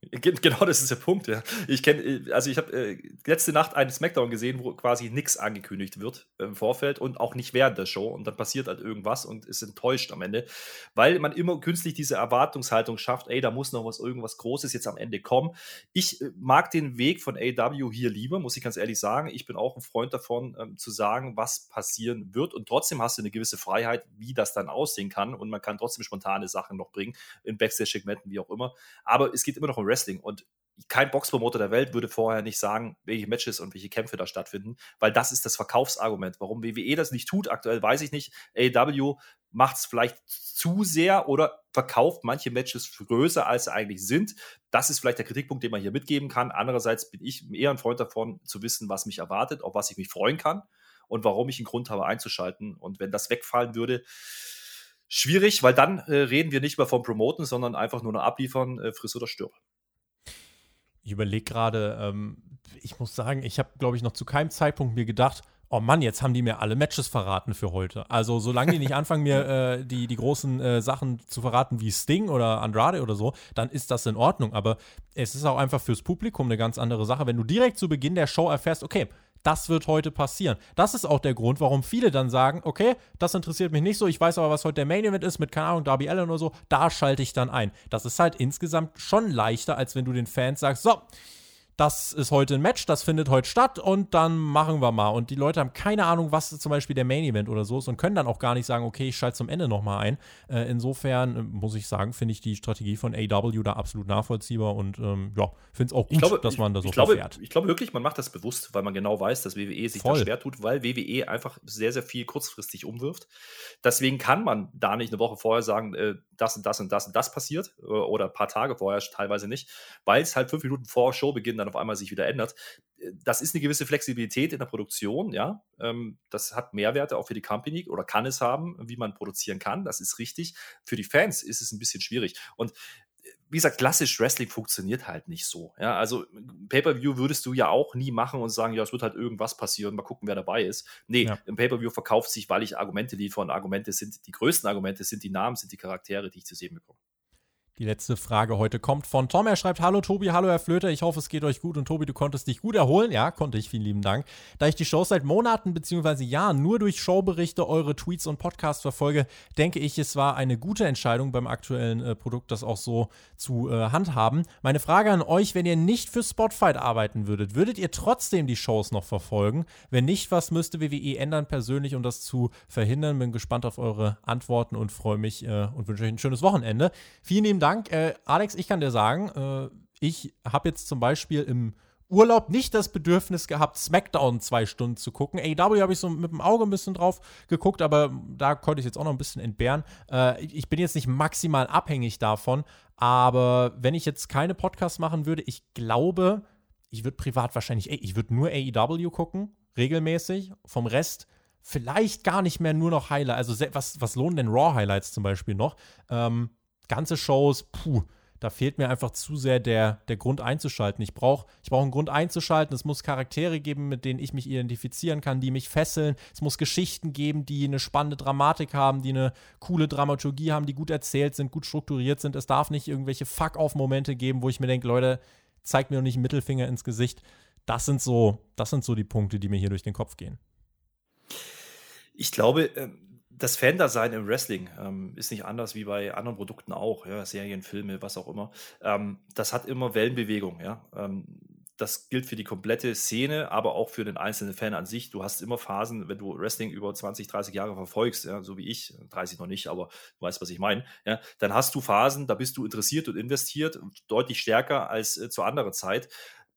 Genau, das ist der Punkt, ja. Ich kenne, äh, also ich habe äh, letzte Nacht einen Smackdown gesehen, wo quasi nichts angekündigt wird im Vorfeld und auch nicht während der Show. Und dann passiert halt irgendwas und ist enttäuscht am Ende, weil man immer künstlich diese Erwartungshaltung schafft, ey, da muss noch was, irgendwas Großes jetzt am Ende kommen. Ich äh, mag den Weg von AW hier lieber, muss ich ganz ehrlich sagen. Ich bin auch ein Freund davon, ähm, zu sagen, was passieren wird. Und trotzdem hast du eine gewisse Freiheit, wie das dann aussehen kann. Und man kann trotzdem spontane Sachen noch bringen, in Backstage-Segmenten, wie auch immer. Aber es geht immer noch um Wrestling und kein Boxpromoter der Welt würde vorher nicht sagen, welche Matches und welche Kämpfe da stattfinden, weil das ist das Verkaufsargument. Warum WWE das nicht tut, aktuell weiß ich nicht. AEW macht es vielleicht zu sehr oder verkauft manche Matches größer, als sie eigentlich sind. Das ist vielleicht der Kritikpunkt, den man hier mitgeben kann. Andererseits bin ich eher ein Freund davon, zu wissen, was mich erwartet, auf was ich mich freuen kann und warum ich einen Grund habe einzuschalten. Und wenn das wegfallen würde, schwierig, weil dann äh, reden wir nicht mehr vom Promoten, sondern einfach nur noch abliefern, äh, friss oder stirb. Ich überlege gerade, ähm, ich muss sagen, ich habe, glaube ich, noch zu keinem Zeitpunkt mir gedacht, oh Mann, jetzt haben die mir alle Matches verraten für heute. Also solange die nicht anfangen, mir äh, die, die großen äh, Sachen zu verraten wie Sting oder Andrade oder so, dann ist das in Ordnung. Aber es ist auch einfach fürs Publikum eine ganz andere Sache, wenn du direkt zu Beginn der Show erfährst, okay, das wird heute passieren. Das ist auch der Grund, warum viele dann sagen, okay, das interessiert mich nicht so, ich weiß aber, was heute der Main Event ist mit, keine Ahnung, Darby Allen oder so, da schalte ich dann ein. Das ist halt insgesamt schon leichter, als wenn du den Fans sagst, so, das ist heute ein Match, das findet heute statt und dann machen wir mal. Und die Leute haben keine Ahnung, was zum Beispiel der Main Event oder so ist und können dann auch gar nicht sagen, okay, ich schalte zum Ende nochmal ein. Äh, insofern äh, muss ich sagen, finde ich die Strategie von AW da absolut nachvollziehbar und ähm, ja, finde es auch gut, glaube, dass man das so ich glaube, verfährt. Ich glaube wirklich, man macht das bewusst, weil man genau weiß, dass WWE sich Voll. da schwer tut, weil WWE einfach sehr, sehr viel kurzfristig umwirft. Deswegen kann man da nicht eine Woche vorher sagen, äh, das und das und das und das passiert äh, oder ein paar Tage vorher teilweise nicht, weil es halt fünf Minuten vor Showbeginn dann auf einmal sich wieder ändert. Äh, Das ist eine gewisse Flexibilität in der Produktion, ja. Ähm, Das hat Mehrwerte auch für die Company oder kann es haben, wie man produzieren kann. Das ist richtig. Für die Fans ist es ein bisschen schwierig. Und äh, wie gesagt, klassisch Wrestling funktioniert halt nicht so. Ja, also Pay-per-View würdest du ja auch nie machen und sagen, ja, es wird halt irgendwas passieren, mal gucken, wer dabei ist. Nee, Ja. im Pay-per-View verkauft sich, weil ich Argumente liefere und Argumente sind, die größten Argumente sind die Namen, sind die Charaktere, die ich zu sehen bekomme. Die letzte Frage heute kommt von Tom. Er schreibt: Hallo Tobi, hallo Herr Flöter. Ich hoffe, es geht euch gut. Und Tobi, du konntest dich gut erholen. Ja, konnte ich. Vielen lieben Dank. Da ich die Show seit Monaten bzw. Jahren nur durch Showberichte, eure Tweets und Podcasts verfolge, denke ich, es war eine gute Entscheidung beim aktuellen äh, Produkt, das auch so zu äh, handhaben. Meine Frage an euch: Wenn ihr nicht für Spotfight arbeiten würdet, würdet ihr trotzdem die Shows noch verfolgen? Wenn nicht, was müsste WWE ändern persönlich, um das zu verhindern? Bin gespannt auf eure Antworten und freue mich äh, und wünsche euch ein schönes Wochenende. Vielen lieben Dank. Äh, Alex, ich kann dir sagen, äh, ich habe jetzt zum Beispiel im Urlaub nicht das Bedürfnis gehabt, SmackDown zwei Stunden zu gucken. AEW habe ich so mit dem Auge ein bisschen drauf geguckt, aber da konnte ich jetzt auch noch ein bisschen entbehren. Äh, ich bin jetzt nicht maximal abhängig davon, aber wenn ich jetzt keine Podcasts machen würde, ich glaube, ich würde privat wahrscheinlich, ich würde nur AEW gucken, regelmäßig. Vom Rest vielleicht gar nicht mehr nur noch Highlights. Also was, was lohnen denn Raw-Highlights zum Beispiel noch? Ähm, ganze Shows, puh, da fehlt mir einfach zu sehr der, der Grund einzuschalten. Ich brauche ich brauch einen Grund einzuschalten. Es muss Charaktere geben, mit denen ich mich identifizieren kann, die mich fesseln. Es muss Geschichten geben, die eine spannende Dramatik haben, die eine coole Dramaturgie haben, die gut erzählt sind, gut strukturiert sind. Es darf nicht irgendwelche Fuck-off-Momente geben, wo ich mir denke, Leute, zeigt mir doch nicht einen Mittelfinger ins Gesicht. Das sind so, das sind so die Punkte, die mir hier durch den Kopf gehen. Ich glaube, ähm, das Fan-Dasein im Wrestling ähm, ist nicht anders wie bei anderen Produkten auch, ja, Serien, Filme, was auch immer. Ähm, das hat immer Wellenbewegung, ja. Ähm, das gilt für die komplette Szene, aber auch für den einzelnen Fan an sich. Du hast immer Phasen, wenn du Wrestling über 20, 30 Jahre verfolgst, ja, so wie ich, 30 noch nicht, aber du weißt, was ich meine, ja, dann hast du Phasen, da bist du interessiert und investiert, deutlich stärker als äh, zu anderer Zeit.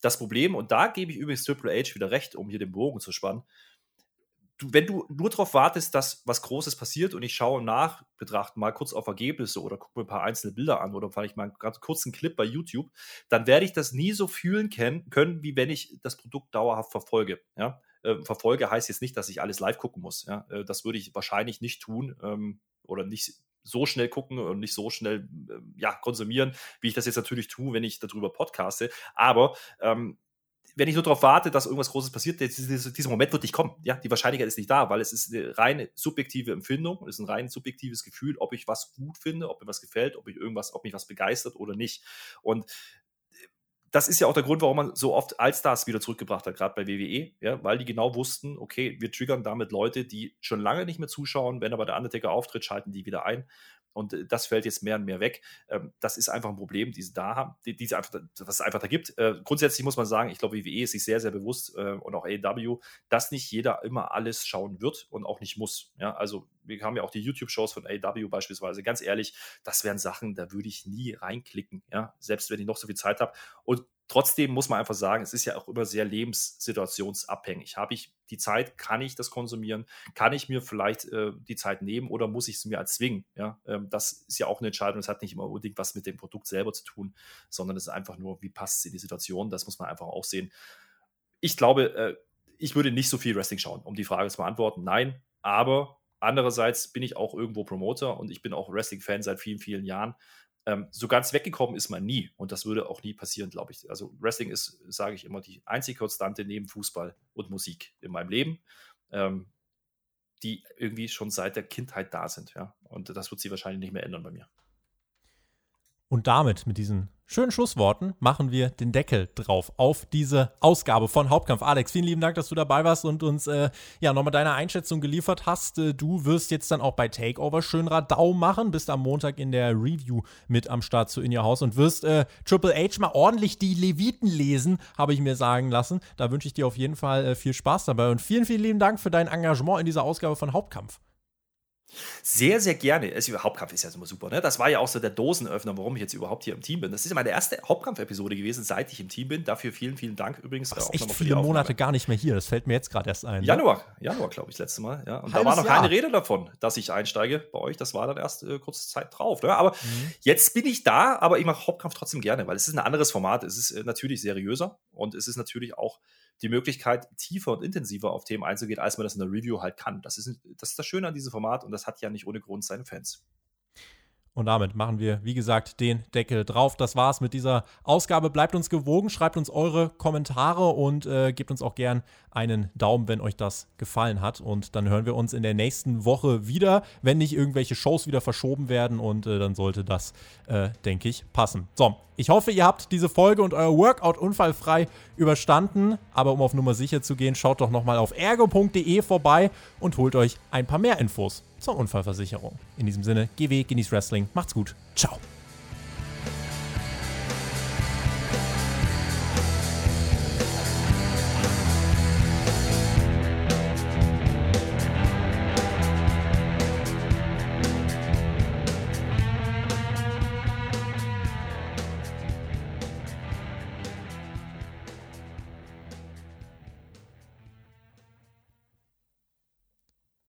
Das Problem, und da gebe ich übrigens Triple H wieder recht, um hier den Bogen zu spannen, du, wenn du nur darauf wartest, dass was Großes passiert und ich schaue nach, betrachte mal kurz auf Ergebnisse oder gucke mir ein paar einzelne Bilder an oder vielleicht mal einen ganz kurzen Clip bei YouTube, dann werde ich das nie so fühlen können, wie wenn ich das Produkt dauerhaft verfolge. Ja? Äh, verfolge heißt jetzt nicht, dass ich alles live gucken muss. Ja? Äh, das würde ich wahrscheinlich nicht tun ähm, oder nicht so schnell gucken und nicht so schnell äh, ja, konsumieren, wie ich das jetzt natürlich tue, wenn ich darüber podcaste. Aber ähm, wenn ich nur darauf warte, dass irgendwas Großes passiert, dieser, Moment wird nicht kommen. Ja, die Wahrscheinlichkeit ist nicht da, weil es ist eine reine subjektive Empfindung, es ist ein rein subjektives Gefühl, ob ich was gut finde, ob mir was gefällt, ob ich irgendwas, ob mich was begeistert oder nicht. Und das ist ja auch der Grund, warum man so oft Allstars wieder zurückgebracht hat, gerade bei WWE, ja, weil die genau wussten, okay, wir triggern damit Leute, die schon lange nicht mehr zuschauen, wenn aber der Undertaker auftritt, schalten die wieder ein. Und äh, das fällt jetzt mehr und mehr weg. Ähm, das ist einfach ein Problem, die sie da haben, die, die einfach, was es einfach da gibt. Äh, grundsätzlich muss man sagen, ich glaube, WWE ist sich sehr, sehr bewusst äh, und auch AEW, dass nicht jeder immer alles schauen wird und auch nicht muss. Ja, also wir haben ja auch die YouTube-Shows von AEW beispielsweise. Ganz ehrlich, das wären Sachen, da würde ich nie reinklicken. Ja, selbst wenn ich noch so viel Zeit habe. Und trotzdem muss man einfach sagen, es ist ja auch immer sehr lebenssituationsabhängig. Habe ich die Zeit, kann ich das konsumieren? Kann ich mir vielleicht äh, die Zeit nehmen oder muss ich es mir erzwingen? Ja, ähm, das ist ja auch eine Entscheidung. Das hat nicht immer unbedingt was mit dem Produkt selber zu tun, sondern es ist einfach nur, wie passt es in die Situation? Das muss man einfach auch sehen. Ich glaube, äh, ich würde nicht so viel Wrestling schauen, um die Frage zu beantworten. Nein, aber andererseits bin ich auch irgendwo Promoter und ich bin auch Wrestling-Fan seit vielen, vielen Jahren. Ähm, so ganz weggekommen ist man nie und das würde auch nie passieren, glaube ich. Also Wrestling ist, sage ich immer, die einzige Konstante neben Fußball und Musik in meinem Leben, ähm, die irgendwie schon seit der Kindheit da sind. Ja? Und das wird sich wahrscheinlich nicht mehr ändern bei mir. Und damit, mit diesen schönen Schlussworten, machen wir den Deckel drauf auf diese Ausgabe von Hauptkampf. Alex, vielen lieben Dank, dass du dabei warst und uns äh, ja nochmal deine Einschätzung geliefert hast. Äh, du wirst jetzt dann auch bei Takeover schön Radau machen, bist am Montag in der Review mit am Start zu In Your House und wirst äh, Triple H mal ordentlich die Leviten lesen, habe ich mir sagen lassen. Da wünsche ich dir auf jeden Fall äh, viel Spaß dabei und vielen, vielen lieben Dank für dein Engagement in dieser Ausgabe von Hauptkampf. Sehr, sehr gerne. Hauptkampf ist ja immer super. Ne? Das war ja auch so der Dosenöffner, warum ich jetzt überhaupt hier im Team bin. Das ist ja meine erste Hauptkampf-Episode gewesen, seit ich im Team bin. Dafür vielen, vielen Dank übrigens. Du bist echt viele Monate gar nicht mehr hier. Das fällt mir jetzt gerade erst ein. Ne? Januar, Januar glaube ich, das letzte Mal. Ja. Und Halbes da war noch Jahr. keine Rede davon, dass ich einsteige bei euch. Das war dann erst äh, kurze Zeit drauf. Ne? Aber mhm. jetzt bin ich da, aber ich mache Hauptkampf trotzdem gerne, weil es ist ein anderes Format. Es ist äh, natürlich seriöser und es ist natürlich auch die Möglichkeit, tiefer und intensiver auf Themen einzugehen, als man das in der Review halt kann. Das ist, das ist das Schöne an diesem Format und das hat ja nicht ohne Grund seine Fans. Und damit machen wir, wie gesagt, den Deckel drauf. Das war's mit dieser Ausgabe. Bleibt uns gewogen, schreibt uns eure Kommentare und äh, gebt uns auch gern einen Daumen, wenn euch das gefallen hat. Und dann hören wir uns in der nächsten Woche wieder, wenn nicht irgendwelche Shows wieder verschoben werden. Und äh, dann sollte das, äh, denke ich, passen. So, ich hoffe, ihr habt diese Folge und euer Workout unfallfrei überstanden. Aber um auf Nummer sicher zu gehen, schaut doch nochmal auf ergo.de vorbei und holt euch ein paar mehr Infos zur Unfallversicherung. In diesem Sinne, geh weg, genieß Wrestling, macht's gut, ciao.